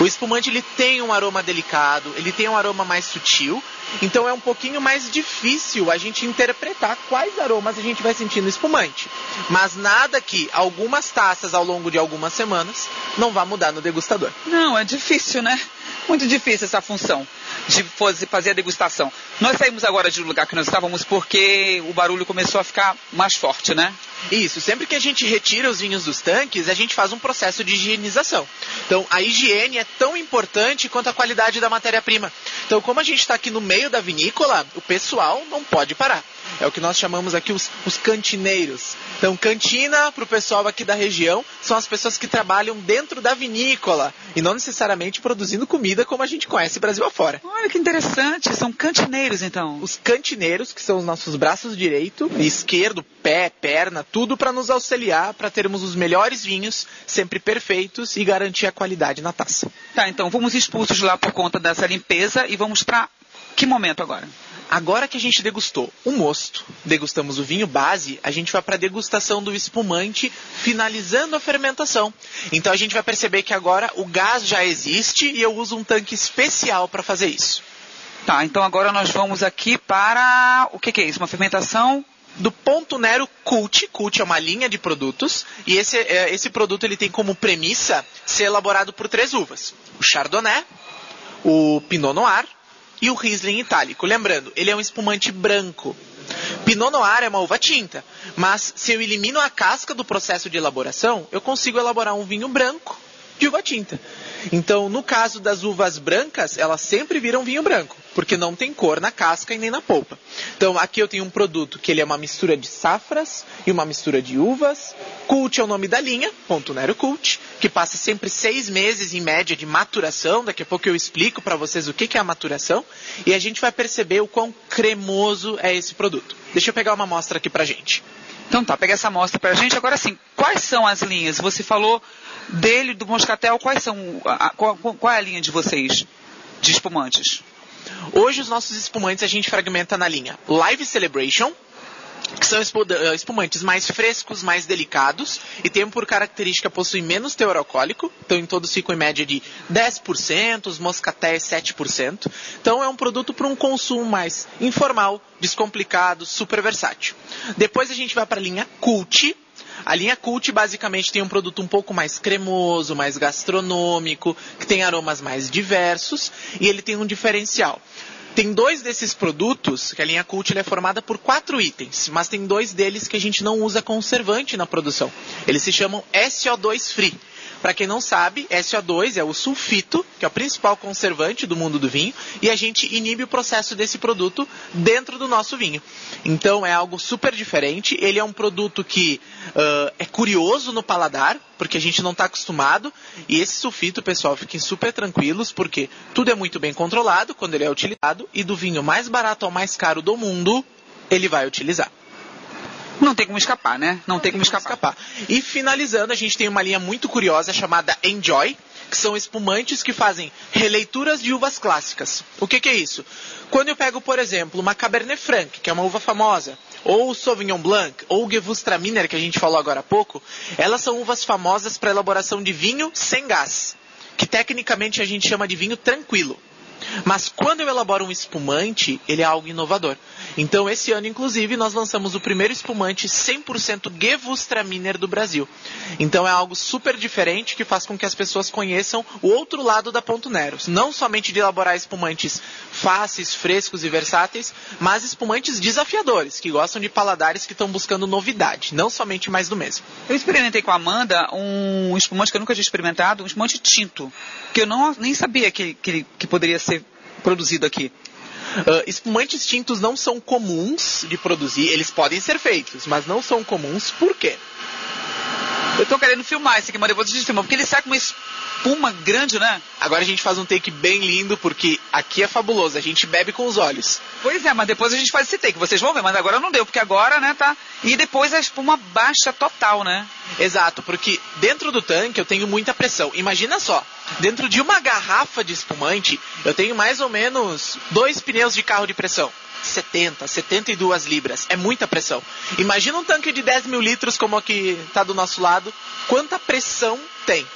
O espumante ele tem um aroma delicado, ele tem um aroma mais sutil, então é um pouquinho mais difícil a gente interpretar quais aromas a gente vai sentir no espumante. Mas nada que algumas taças ao longo de algumas semanas não vá mudar no degustador. Não, é difícil, né? Muito difícil essa função de fazer a degustação. Nós saímos agora de um lugar que nós estávamos porque o barulho começou a ficar mais forte, né? Isso, sempre que a gente retira os vinhos dos tanques, a gente faz um processo de higienização. Então, a higiene é tão importante quanto a qualidade da matéria-prima. Então, como a gente está aqui no meio da vinícola, o pessoal não pode parar. É o que nós chamamos aqui os, os cantineiros. Então, cantina, para o pessoal aqui da região, são as pessoas que trabalham dentro da vinícola e não necessariamente produzindo comida como a gente conhece Brasil afora. Olha que interessante, são cantineiros então. Os cantineiros, que são os nossos braços direito e esquerdo, pé, perna, tudo para nos auxiliar para termos os melhores vinhos, sempre perfeitos e garantir a qualidade na taça. Tá, então fomos expulsos lá por conta dessa limpeza e vamos para que momento agora? Agora que a gente degustou o mosto, degustamos o vinho base, a gente vai para a degustação do espumante, finalizando a fermentação. Então a gente vai perceber que agora o gás já existe e eu uso um tanque especial para fazer isso. Tá, então agora nós vamos aqui para o que, que é isso? Uma fermentação do Ponto Nero Cult. Cult é uma linha de produtos e esse, é, esse produto ele tem como premissa ser elaborado por três uvas: o Chardonnay, o Pinot Noir e o Riesling Itálico. Lembrando, ele é um espumante branco. Pinot Noir é uma uva tinta, mas se eu elimino a casca do processo de elaboração, eu consigo elaborar um vinho branco de uva tinta. Então, no caso das uvas brancas, elas sempre viram vinho branco, porque não tem cor na casca e nem na polpa. Então, aqui eu tenho um produto que ele é uma mistura de safras e uma mistura de uvas. Cult é o nome da linha, ponto Nero Cult, que passa sempre seis meses em média de maturação. Daqui a pouco eu explico para vocês o que é a maturação e a gente vai perceber o quão cremoso é esse produto. Deixa eu pegar uma amostra aqui pra gente. Então tá, pega essa amostra pra gente. Agora sim, quais são as linhas? Você falou dele, do Moscatel, quais são, a, qual, qual é a linha de vocês de espumantes? Hoje os nossos espumantes a gente fragmenta na linha Live Celebration, que são eh, espumantes mais frescos, mais delicados e tem por característica possuir menos teor alcoólico, então em todos ficam em média de 10%, os moscatéis 7%. Então é um produto para um consumo mais informal, descomplicado, super versátil. Depois a gente vai para a linha Cult, a linha Cult basicamente tem um produto um pouco mais cremoso, mais gastronômico, que tem aromas mais diversos e ele tem um diferencial. Tem dois desses produtos, que a linha Cult é formada por quatro itens, mas tem dois deles que a gente não usa conservante na produção. Eles se chamam SO2 Free. Para quem não sabe, SO2 é o sulfito, que é o principal conservante do mundo do vinho, e a gente inibe o processo desse produto dentro do nosso vinho. Então é algo super diferente. Ele é um produto que uh, é curioso no paladar, porque a gente não está acostumado. E esse sulfito, pessoal, fiquem super tranquilos, porque tudo é muito bem controlado quando ele é utilizado, e do vinho mais barato ao mais caro do mundo, ele vai utilizar. Não tem como escapar, né? Não, não tem, como, escapar. escapar. E finalizando, a gente tem uma linha muito curiosa chamada Enjoy, que são espumantes que fazem releituras de uvas clássicas. O que, que é isso? Quando eu pego, por exemplo, uma Cabernet Franc, que é uma uva famosa, ou Sauvignon Blanc, ou Gewürztraminer, que a gente falou agora há pouco, elas são uvas famosas para elaboração de vinho sem gás, que tecnicamente a gente chama de vinho tranquilo. Mas quando eu elaboro um espumante, ele é algo inovador. Então, esse ano, inclusive, nós lançamos o primeiro espumante 100% Gewürztraminer do Brasil. Então, é algo super diferente que faz com que as pessoas conheçam o outro lado da Ponto Nero. Não somente de elaborar espumantes fáceis, frescos e versáteis, mas espumantes desafiadores, que gostam de paladares que estão buscando novidade, não somente mais do mesmo. Eu experimentei com a Amanda um espumante que eu nunca tinha experimentado, um espumante tinto, que eu não, nem sabia que, que, que poderia ser produzido aqui. Uh, espumantes tintos não são comuns de produzir, eles podem ser feitos, mas não são comuns, por quê? Eu tô querendo filmar esse aqui, mas depois a gente filma, porque ele sai com uma espuma grande, né? Agora a gente faz um take bem lindo, porque aqui é fabuloso, a gente bebe com os olhos. Pois é, mas depois a gente faz esse take, vocês vão ver, mas agora não deu, porque agora, né, tá... E depois a espuma baixa total, né? Exato, porque dentro do tanque eu tenho muita pressão. Imagina só, dentro de uma garrafa de espumante, eu tenho mais ou menos dois pneus de carro de pressão. 70, 72 libras. É muita pressão. Imagina um tanque de 10 mil litros como aqui está do nosso lado. Quanta pressão tem?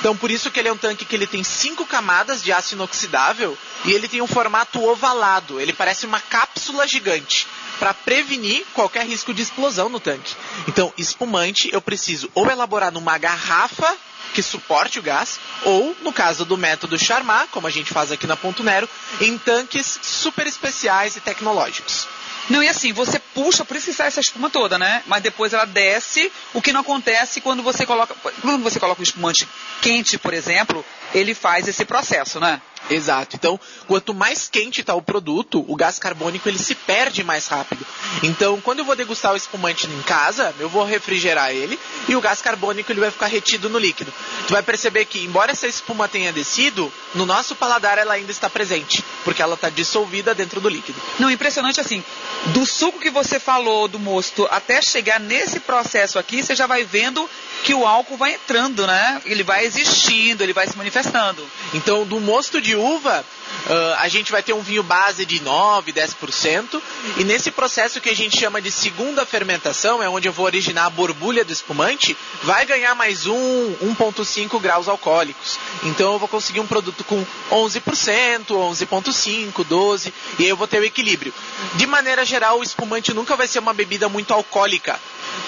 Então, por isso que ele é um tanque que ele tem cinco camadas de aço inoxidável e ele tem um formato ovalado. Ele parece uma cápsula gigante para prevenir qualquer risco de explosão no tanque. Então, espumante eu preciso ou elaborar numa garrafa que suporte o gás, ou, no caso do método Charmat, como a gente faz aqui na Ponto Nero, em tanques super especiais e tecnológicos. Não, e assim, você puxa, por isso que sai essa espuma toda, né? Mas depois ela desce, o que não acontece quando você coloca. Quando você coloca um espumante quente, por exemplo, ele faz esse processo, né? Exato. Então, quanto mais quente está o produto, o gás carbônico ele se perde mais rápido. Então, quando eu vou degustar o espumante em casa, eu vou refrigerar ele e o gás carbônico ele vai ficar retido no líquido. Tu vai perceber que, embora essa espuma tenha descido, no nosso paladar ela ainda está presente, porque ela está dissolvida dentro do líquido. Não, impressionante assim. Do suco que você falou do mosto até chegar nesse processo aqui, você já vai vendo que o álcool vai entrando, né? Ele vai existindo, ele vai se manifestando. Então, do mosto de de uva, Uh, a gente vai ter um vinho base de 9, 10%, e nesse processo que a gente chama de segunda fermentação, é onde eu vou originar a borbulha do espumante, vai ganhar mais um 1,5 graus alcoólicos. Então eu vou conseguir um produto com 11%, 11,5%, 12%, e aí eu vou ter o equilíbrio. De maneira geral, o espumante nunca vai ser uma bebida muito alcoólica,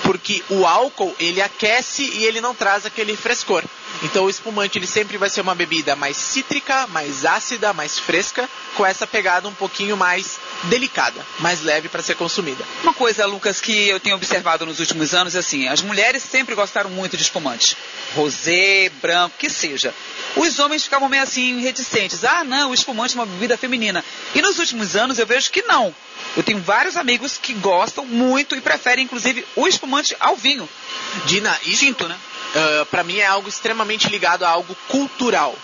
porque o álcool ele aquece e ele não traz aquele frescor. Então o espumante ele sempre vai ser uma bebida mais cítrica, mais ácida, mais fresca, com essa pegada um pouquinho mais delicada, mais leve para ser consumida. Uma coisa, Lucas, que eu tenho observado nos últimos anos é assim, as mulheres sempre gostaram muito de espumante, rosé, branco, que seja. Os homens ficavam meio assim reticentes. Ah, não, o espumante é uma bebida feminina. E nos últimos anos eu vejo que não. Eu tenho vários amigos que gostam muito e preferem, inclusive, o espumante ao vinho. Dina, isso, Tinto, né? uh, ah, para mim é algo extremamente ligado a algo cultural.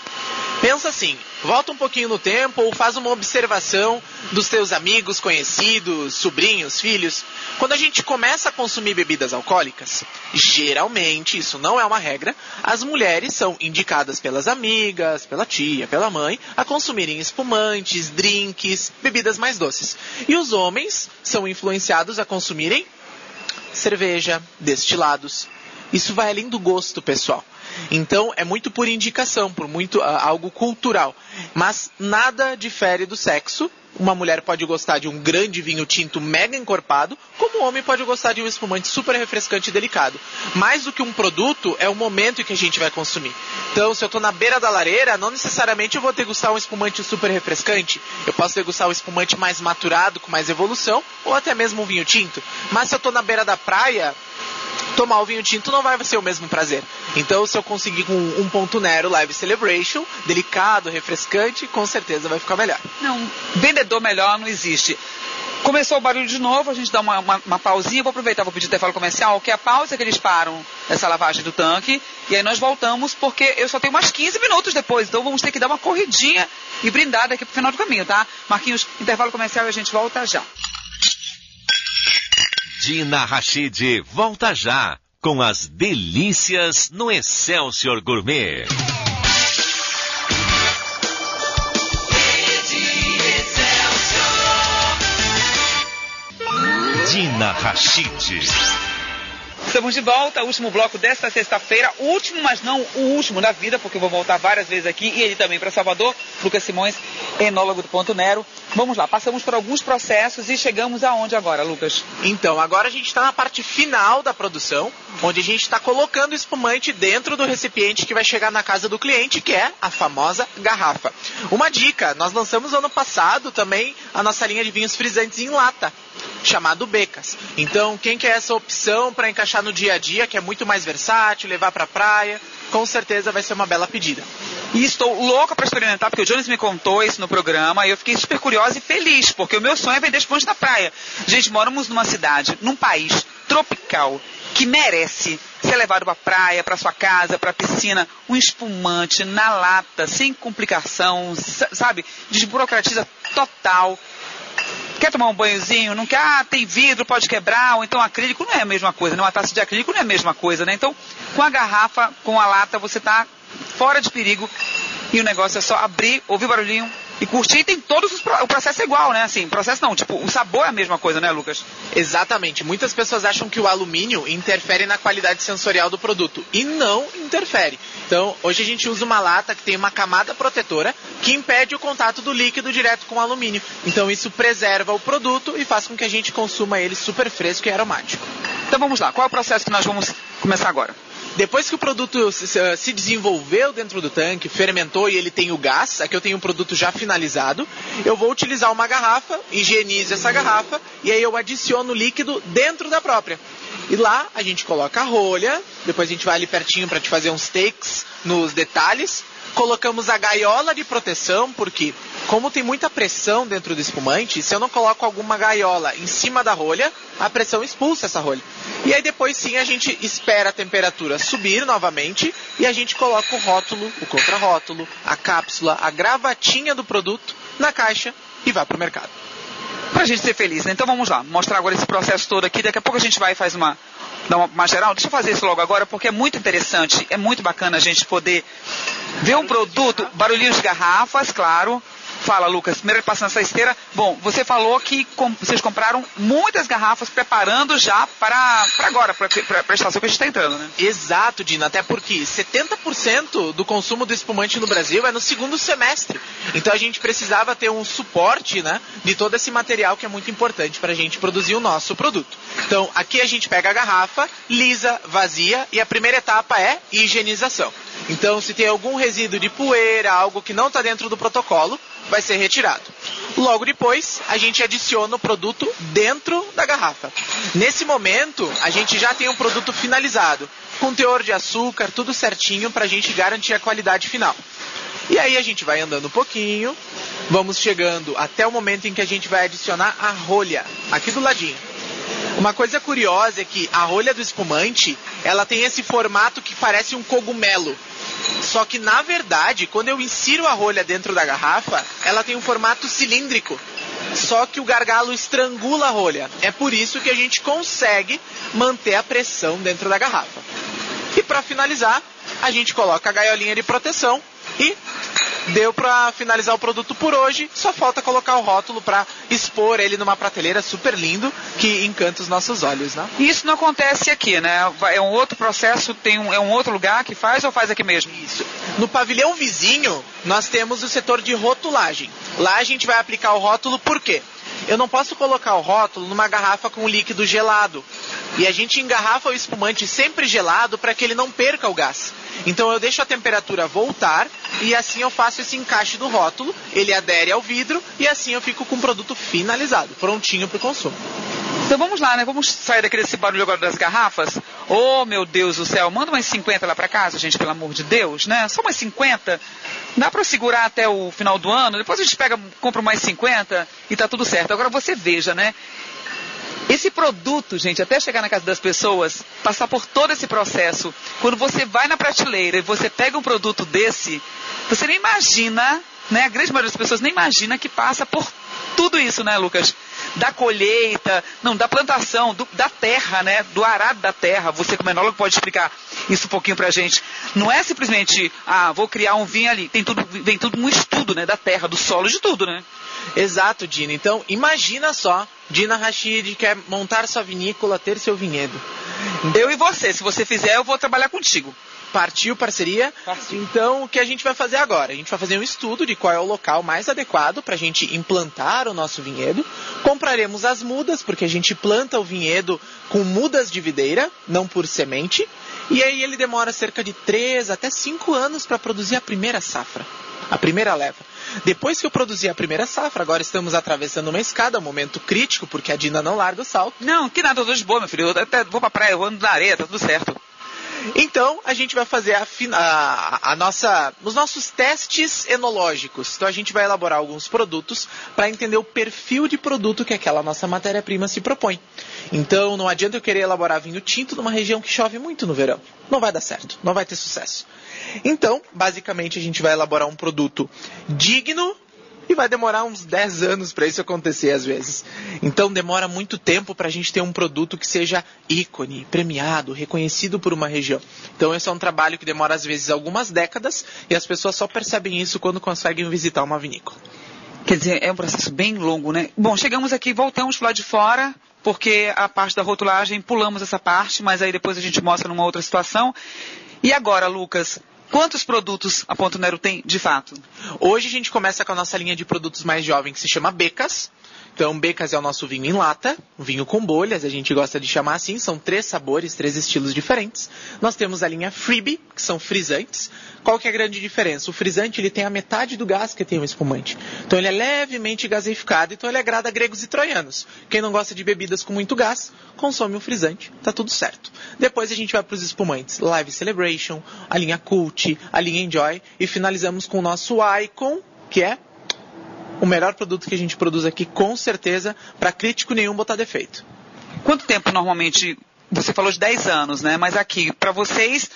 Pensa assim, volta um pouquinho no tempo ou faz uma observação dos teus amigos, conhecidos, sobrinhos, filhos. Quando a gente começa a consumir bebidas alcoólicas, geralmente, isso não é uma regra, as mulheres são indicadas pelas amigas, pela tia, pela mãe, a consumirem espumantes, drinks, bebidas mais doces. E os homens são influenciados a consumirem cerveja, destilados, isso vai além do gosto pessoal. Então é muito por indicação, por muito uh, algo cultural. Mas nada difere do sexo. Uma mulher pode gostar de um grande vinho tinto mega encorpado, como um homem pode gostar de um espumante super refrescante e delicado. Mais do que um produto, é o momento em que a gente vai consumir. Então, se eu estou na beira da lareira, não necessariamente eu vou degustar um espumante super refrescante. Eu posso degustar um espumante mais maturado, com mais evolução, ou até mesmo um vinho tinto. Mas se eu estou na beira da praia, tomar o vinho tinto não vai ser o mesmo prazer. Então, se eu conseguir com um ponto Nero Live Celebration, delicado, refrescante, com certeza vai ficar melhor. Não, vendedor melhor não existe. Começou o barulho de novo, a gente dá uma, uma, uma pausinha, vou aproveitar, vou pedir intervalo comercial, que é a pausa que eles param essa lavagem do tanque, e aí nós voltamos, porque eu só tenho mais 15 minutos depois, então vamos ter que dar uma corridinha e brindar daqui pro final do caminho, tá? Marquinhos, intervalo comercial e a gente volta já. Dina Rachid volta já com as delícias no Excelsior Gourmet. Dina Rachid. Estamos de volta, último bloco desta sexta-feira, último, mas não o último da vida, porque eu vou voltar várias vezes aqui, e ele também para Salvador, Lucas Simões, enólogo do Ponto Nero. Vamos lá, passamos por alguns processos e chegamos aonde agora, Lucas? Então, agora a gente está na parte final da produção, onde a gente está colocando o espumante dentro do recipiente que vai chegar na casa do cliente, que é a famosa garrafa. Uma dica, nós lançamos ano passado também a nossa linha de vinhos frisantes em lata chamado Becas. Então, quem quer essa opção para encaixar no dia a dia, que é muito mais versátil, levar para a praia, com certeza vai ser uma bela pedida. E estou louca para experimentar, porque o Jones me contou isso no programa e eu fiquei super curiosa e feliz, porque o meu sonho é vender esponja na praia. Gente, moramos numa cidade, num país tropical, que merece ser levado para praia, para sua casa, para a piscina, um espumante na lata, sem complicação, sabe? Desburocratiza total quer tomar um banhozinho, não quer, ah, tem vidro, pode quebrar, ou então acrílico, não é a mesma coisa, né? Uma taça de acrílico não é a mesma coisa, né? Então, com a garrafa, com a lata, você está fora de perigo e o negócio é só abrir, ouvir o barulhinho, e curtir tem todos os. O processo é igual, né? Assim, processo não, tipo, o sabor é a mesma coisa, né, Lucas? Exatamente. Muitas pessoas acham que o alumínio interfere na qualidade sensorial do produto. E não interfere. Então, hoje a gente usa uma lata que tem uma camada protetora que impede o contato do líquido direto com o alumínio. Então, isso preserva o produto e faz com que a gente consuma ele super fresco e aromático. Então, vamos lá. Qual é o processo que nós vamos começar agora? Depois que o produto se desenvolveu dentro do tanque, fermentou e ele tem o gás, aqui eu tenho um produto já finalizado, eu vou utilizar uma garrafa, higienizo essa garrafa e aí eu adiciono líquido dentro da própria. E lá a gente coloca a rolha, depois a gente vai ali pertinho para te fazer uns takes nos detalhes colocamos a gaiola de proteção, porque como tem muita pressão dentro do espumante, se eu não coloco alguma gaiola em cima da rolha, a pressão expulsa essa rolha. E aí depois sim a gente espera a temperatura subir novamente e a gente coloca o rótulo, o contrarótulo, a cápsula, a gravatinha do produto na caixa e vai para o mercado. Pra gente ser feliz, né? Então vamos lá, mostrar agora esse processo todo aqui. Daqui a pouco a gente vai e faz uma, dá uma, uma geral. Deixa eu fazer isso logo agora, porque é muito interessante, é muito bacana a gente poder ver um produto, barulhinhos de garrafas, claro, Fala, Lucas. Primeiro passando essa esteira. Bom, você falou que com, vocês compraram muitas garrafas preparando já para, agora, para, para, a estação que a gente está entrando, né? Exato, Dina. Até porque 70% do consumo do espumante no Brasil é no segundo semestre. Então a gente precisava ter um suporte, né, de todo esse material que é muito importante para a gente produzir o nosso produto. Então aqui a gente pega a garrafa, lisa, vazia e a primeira etapa é higienização. Então, se tem algum resíduo de poeira, algo que não está dentro do protocolo, vai ser retirado. Logo depois, a gente adiciona o produto dentro da garrafa. Nesse momento, a gente já tem um produto finalizado, com teor de açúcar, tudo certinho para a gente garantir a qualidade final. E aí a gente vai andando um pouquinho, vamos chegando até o momento em que a gente vai adicionar a rolha, aqui do ladinho. Uma coisa curiosa é que a rolha do espumante, ela tem esse formato que parece um cogumelo. Só que na verdade, quando eu insiro a rolha dentro da garrafa, ela tem um formato cilíndrico. Só que o gargalo estrangula a rolha. É por isso que a gente consegue manter a pressão dentro da garrafa. E para finalizar, a gente coloca a gaiolinha de proteção e deu para finalizar o produto por hoje. Só falta colocar o rótulo para expor ele numa prateleira super lindo que encanta os nossos olhos, né? Isso não acontece aqui, né? É um outro processo, tem um, é um outro lugar que faz ou faz aqui mesmo? Isso. No pavilhão vizinho, nós temos o setor de rotulagem. Lá a gente vai aplicar o rótulo por quê? Eu não posso colocar o rótulo numa garrafa com líquido gelado. E a gente engarrafa o espumante sempre gelado para que ele não perca o gás. Então eu deixo a temperatura voltar e assim eu faço esse encaixe do rótulo, ele adere ao vidro e assim eu fico com o produto finalizado, prontinho para o consumo. Então vamos lá, né? Vamos sair daquele barulho agora das garrafas. Oh, meu Deus do céu, manda umas 50 lá para casa, gente, pelo amor de Deus, né? Só umas 50. Dá para segurar até o final do ano, depois a gente pega, compra mais 50 e tá tudo certo. Agora você veja, né? Esse produto, gente, até chegar na casa das pessoas, passar por todo esse processo, quando você vai na prateleira e você pega um produto desse, você nem imagina, né? A grande maioria das pessoas nem imagina que passa por tudo isso, né, Lucas? Da colheita, não, da plantação, do, da terra, né? Do arado da terra. Você, como enólogo, pode explicar isso um pouquinho pra gente. Não é simplesmente, ah, vou criar um vinho ali. Tem tudo, vem tudo um estudo, né? Da terra, do solo, de tudo, né? Exato, Dina. Então, imagina só, Dina Rashid quer montar sua vinícola, ter seu vinhedo. Eu e você, se você fizer, eu vou trabalhar contigo. Partiu parceria? Partiu. Então, o que a gente vai fazer agora? A gente vai fazer um estudo de qual é o local mais adequado para a gente implantar o nosso vinhedo. Compraremos as mudas, porque a gente planta o vinhedo com mudas de videira, não por semente. E aí ele demora cerca de 3 até 5 anos para produzir a primeira safra, a primeira leva. Depois que eu produzi a primeira safra, agora estamos atravessando uma escada, um momento crítico, porque a Dina não larga o salto. Não, que nada, eu tô de boa, meu filho. Eu até vou pra praia, eu ando na areia, tá tudo certo. Então, a gente vai fazer a, a, a, nossa, os nossos testes enológicos. Então, a gente vai elaborar alguns produtos para entender o perfil de produto que aquela nossa matéria-prima se propõe. Então, não adianta eu querer elaborar vinho tinto numa região que chove muito no verão. Não vai dar certo, não vai ter sucesso. Então, basicamente, a gente vai elaborar um produto digno e vai demorar uns 10 anos para isso acontecer às vezes. Então demora muito tempo para a gente ter um produto que seja ícone, premiado, reconhecido por uma região. Então esse é um trabalho que demora às vezes algumas décadas e as pessoas só percebem isso quando conseguem visitar uma vinícola. Quer dizer, é um processo bem longo, né? Bom, chegamos aqui, voltamos para lá de fora, porque a parte da rotulagem, pulamos essa parte, mas aí depois a gente mostra numa outra situação. E agora, Lucas, Quantos produtos a Ponto Nero tem de fato? Hoje a gente começa com a nossa linha de produtos mais jovem que se chama Becas. Então, Becas é o nosso vinho em lata, um vinho com bolhas, a gente gosta de chamar assim, são três sabores, três estilos diferentes. Nós temos a linha Freebie, que são frisantes. Qual que é a grande diferença? O frisante ele tem a metade do gás que tem o espumante. Então ele é levemente gaseificado, então ele agrada gregos e troianos. Quem não gosta de bebidas com muito gás, consome o frisante, tá tudo certo. Depois a gente vai para os espumantes Live Celebration, a linha Cult, a linha Enjoy e finalizamos com o nosso Icon, que é o melhor produto que a gente produz aqui, com certeza, para crítico nenhum botar defeito. Quanto tempo normalmente, você falou de 10 anos, né? Mas aqui, para vocês,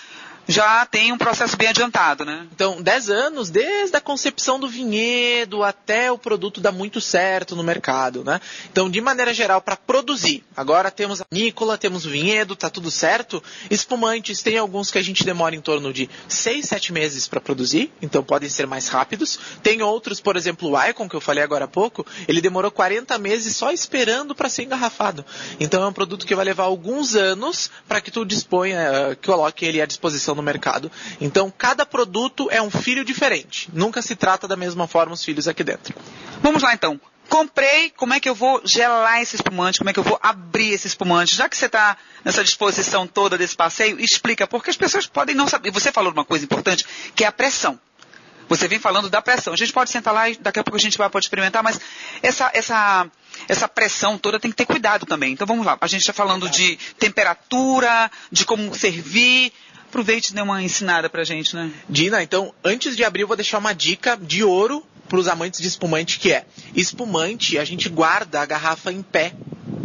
já tem um processo bem adiantado, né? Então, 10 anos, desde a concepção do vinhedo até o produto dar muito certo no mercado, né? Então, de maneira geral, para produzir, agora temos a Nicola, temos o vinhedo, tá tudo certo. Espumantes, tem alguns que a gente demora em torno de 6, 7 meses para produzir, então podem ser mais rápidos. Tem outros, por exemplo, o Icon, que eu falei agora há pouco, ele demorou 40 meses só esperando para ser engarrafado. Então, é um produto que vai levar alguns anos para que tu disponha, eh, coloque ele à disposição no mercado. Então, cada produto é um filho diferente. Nunca se trata da mesma forma os filhos aqui dentro. Vamos lá então. Comprei, como é que eu vou gelar esse espumante? Como é que eu vou abrir esse espumante? Já que você está nessa disposição toda desse passeio, explica, porque as pessoas podem não saber. Você falou uma coisa importante, que é a pressão. Você vem falando da pressão. A gente pode sentar lá e daqui a pouco a gente vai pode experimentar, mas essa, essa, essa pressão toda tem que ter cuidado também. Então vamos lá. A gente está falando de temperatura, de como servir, aproveite e dê uma ensinada pra gente, né? Dina, então, antes de abrir, eu vou deixar uma dica de ouro para os amantes de espumante, que é espumante, a gente guarda a garrafa em pé.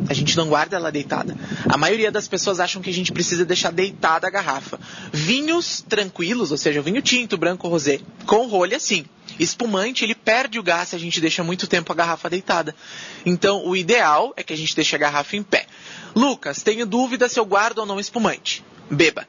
A gente não guarda ela deitada. A maioria das pessoas acham que a gente precisa deixar deitada a garrafa. Vinhos tranquilos, ou seja, vinho tinto, branco, rosé, com rolha, sim. Espumante, ele perde o gás se a gente deixa muito tempo a garrafa deitada. Então, o ideal é que a gente deixe a garrafa em pé. Lucas, tenho dúvida se eu guardo ou não espumante. Beba.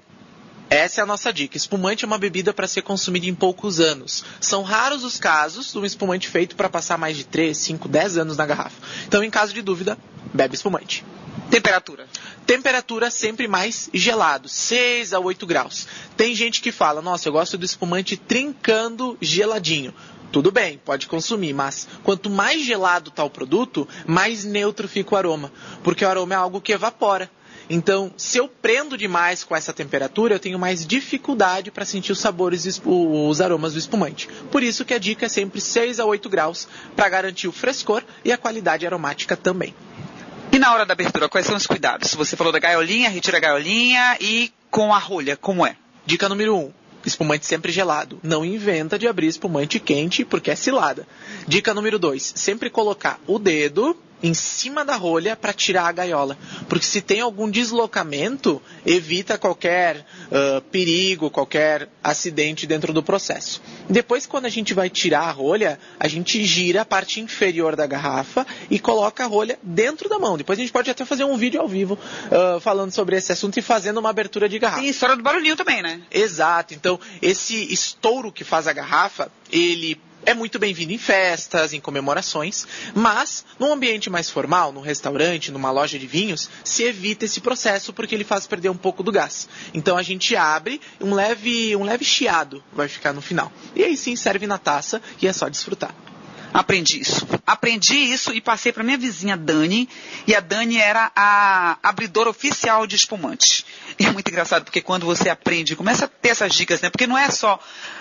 Essa é a nossa dica. Espumante é uma bebida para ser consumida em poucos anos. São raros os casos de um espumante feito para passar mais de 3, 5, 10 anos na garrafa. Então, em caso de dúvida, bebe espumante. Temperatura. Temperatura sempre mais gelado, 6 a 8 graus. Tem gente que fala, nossa, eu gosto do espumante trincando geladinho. Tudo bem, pode consumir, mas quanto mais gelado está o produto, mais neutro fica o aroma. Porque o aroma é algo que evapora. Então, se eu prendo demais com essa temperatura, eu tenho mais dificuldade para sentir os sabores, os aromas do espumante. Por isso que a dica é sempre 6 a 8 graus para garantir o frescor e a qualidade aromática também. E na hora da abertura, quais são os cuidados? Você falou da gaiolinha, retira a gaiolinha e com a rolha, como é? Dica número 1. Um, espumante sempre gelado. Não inventa de abrir espumante quente porque é cilada. Dica número 2. Sempre colocar o dedo em cima da rolha para tirar a gaiola. Porque se tem algum deslocamento, evita qualquer uh, perigo, qualquer acidente dentro do processo. Depois, quando a gente vai tirar a rolha, a gente gira a parte inferior da garrafa e coloca a rolha dentro da mão. Depois a gente pode até fazer um vídeo ao vivo uh, falando sobre esse assunto e fazendo uma abertura de garrafa. E história do barulhinho também, né? Exato. Então, esse estouro que faz a garrafa, ele é muito bem-vindo em festas, em comemorações, mas num ambiente mais formal, num restaurante, numa loja de vinhos, se evita esse processo porque ele faz perder um pouco do gás. Então a gente abre um leve, um leve chiado vai ficar no final. E aí sim serve na taça e é só desfrutar. Aprendi isso. Aprendi isso e passei para minha vizinha Dani. E a Dani era a abridora oficial de espumante. E é muito engraçado porque quando você aprende, começa a ter essas dicas, né? Porque não é só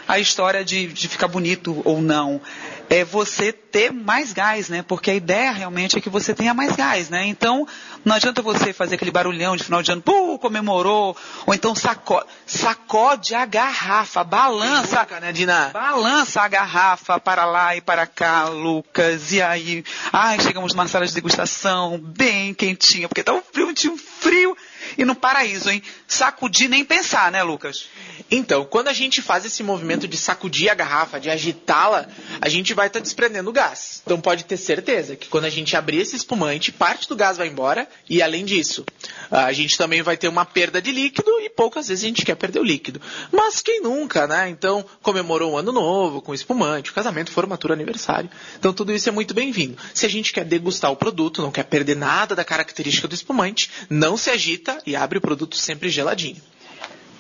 a história de, de ficar bonito ou não. É você ter mais gás, né? Porque a ideia realmente é que você tenha mais gás, né? Então, não adianta você fazer aquele barulhão de final de ano, pô, comemorou, ou então sacode, sacode a garrafa, balança, Nunca, né, Dina? balança a garrafa para lá e para cá, Lucas. E aí, ai, chegamos numa sala de degustação, bem quentinha, porque tá um frio, tinha um frio. E no paraíso, hein? Sacudir nem pensar, né, Lucas? Então, quando a gente faz esse movimento de sacudir a garrafa, de agitá-la, a gente vai estar desprendendo gás. Então pode ter certeza que quando a gente abrir esse espumante, parte do gás vai embora e além disso, a gente também vai ter uma perda de líquido e poucas vezes a gente quer perder o líquido. Mas quem nunca, né? Então, comemorou um ano novo com espumante, casamento, formatura, aniversário. Então tudo isso é muito bem-vindo. Se a gente quer degustar o produto, não quer perder nada da característica do espumante, não se agita e abre o produto sempre geladinho.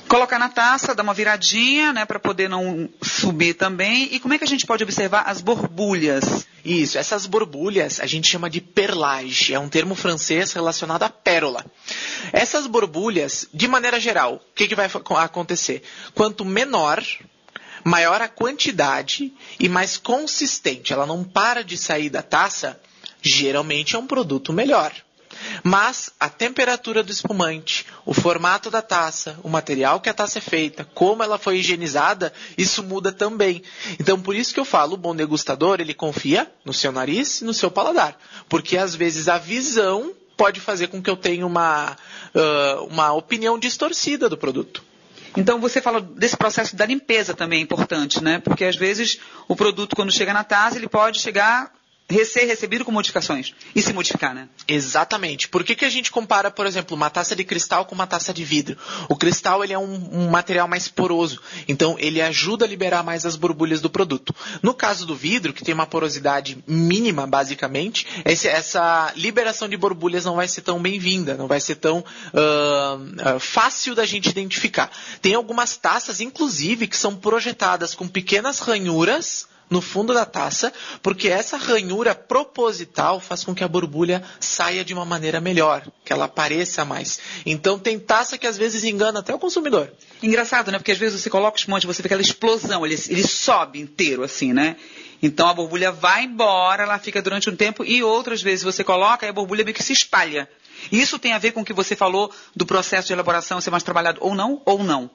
Colocar na taça, dar uma viradinha, né, para poder não subir também. E como é que a gente pode observar as borbulhas? Isso, essas borbulhas a gente chama de perlage, é um termo francês relacionado à pérola. Essas borbulhas, de maneira geral, o que, que vai acontecer? Quanto menor, maior a quantidade e mais consistente, ela não para de sair da taça, geralmente é um produto melhor. Mas a temperatura do espumante, o formato da taça, o material que a taça é feita, como ela foi higienizada, isso muda também. Então, por isso que eu falo, o bom degustador, ele confia no seu nariz e no seu paladar. Porque às vezes a visão pode fazer com que eu tenha uma, uh, uma opinião distorcida do produto. Então você fala desse processo da limpeza também é importante, né? Porque às vezes o produto quando chega na taça ele pode chegar ser recebido com modificações e se modificar, né? Exatamente. Por que, que a gente compara, por exemplo, uma taça de cristal com uma taça de vidro? O cristal ele é um, um, material mais poroso, então ele ajuda a liberar mais as borbulhas do produto. No caso do vidro, que tem uma porosidade mínima, basicamente, esse, essa liberação de borbulhas não vai ser tão bem-vinda, não vai ser tão uh, uh, fácil da gente identificar. Tem algumas taças, inclusive, que são projetadas com pequenas ranhuras no fundo da taça, porque essa ranhura proposital faz com que a borbulha saia de uma maneira melhor, que ela apareça mais. Então tem taça que às vezes engana até o consumidor. Engraçado, né? Porque às vezes você coloca o espumante, você vê aquela explosão, ele, ele sobe inteiro assim, né? Então a borbulha vai embora, ela fica durante um tempo e outras vezes você coloca e a borbulha meio que se espalha. Isso tem a ver com o que você falou do processo de elaboração ser mais trabalhado ou não, ou não.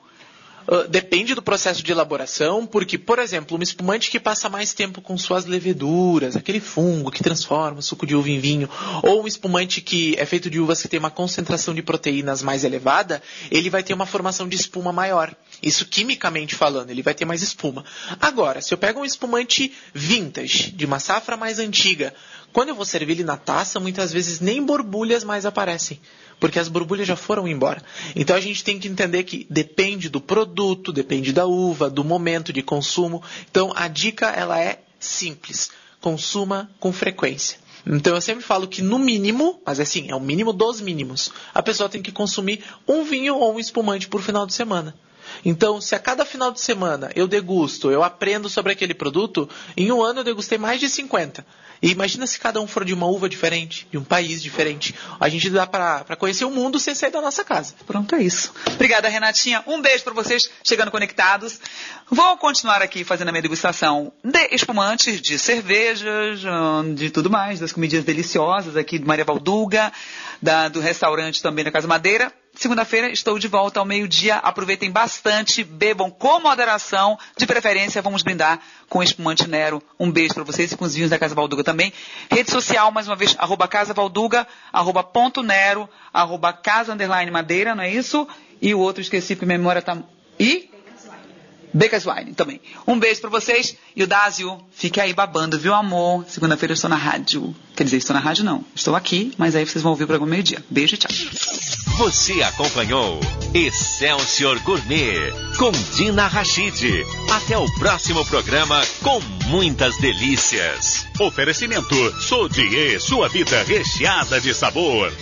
Uh, depende do processo de elaboração, porque, por exemplo, um espumante que passa mais tempo com suas leveduras, aquele fungo que transforma o suco de uva em vinho, ou um espumante que é feito de uvas que tem uma concentração de proteínas mais elevada, ele vai ter uma formação de espuma maior. Isso quimicamente falando, ele vai ter mais espuma. Agora, se eu pego um espumante vintage, de uma safra mais antiga, quando eu vou servir ele na taça, muitas vezes nem borbulhas mais aparecem porque as borbulhas já foram embora. Então a gente tem que entender que depende do produto, depende da uva, do momento de consumo. Então a dica ela é simples: consuma com frequência. Então eu sempre falo que no mínimo, mas assim, é o mínimo dos mínimos, a pessoa tem que consumir um vinho ou um espumante por final de semana. Então, se a cada final de semana eu degusto, eu aprendo sobre aquele produto, em um ano eu degustei mais de 50. E imagina se cada um for de uma uva diferente, de um país diferente. A gente dá para conhecer o mundo sem sair da nossa casa. Pronto, é isso. Obrigada, Renatinha. Um beijo para vocês chegando conectados. Vou continuar aqui fazendo a minha degustação de espumantes, de cervejas, de tudo mais, das comidinhas deliciosas aqui de Maria Valduga, da, do restaurante também da Casa Madeira. Segunda-feira estou de volta ao meio-dia. Aproveitem bastante, bebam com moderação. De preferência, vamos brindar com espumante Nero. Um beijo para vocês e com os vinhos da Casa Valduga também. Rede social, mais uma vez, arroba Casa Valduga, arroba ponto Nero, arroba Casa Underline Madeira, não é isso? E o outro, esqueci porque minha memória está... E? Becas Wine também. Um beijo para vocês. E o Dásio, fique aí babando, viu, amor? Segunda-feira eu estou na rádio. Quer dizer, estou na rádio não. Estou aqui, mas aí vocês vão ouvir o programa meio-dia. Beijo e tchau. Você acompanhou Excelsior Gourmet com Dina Rachid. Até o próximo programa com muitas delícias. Oferecimento Sodier, sua vida recheada de sabor.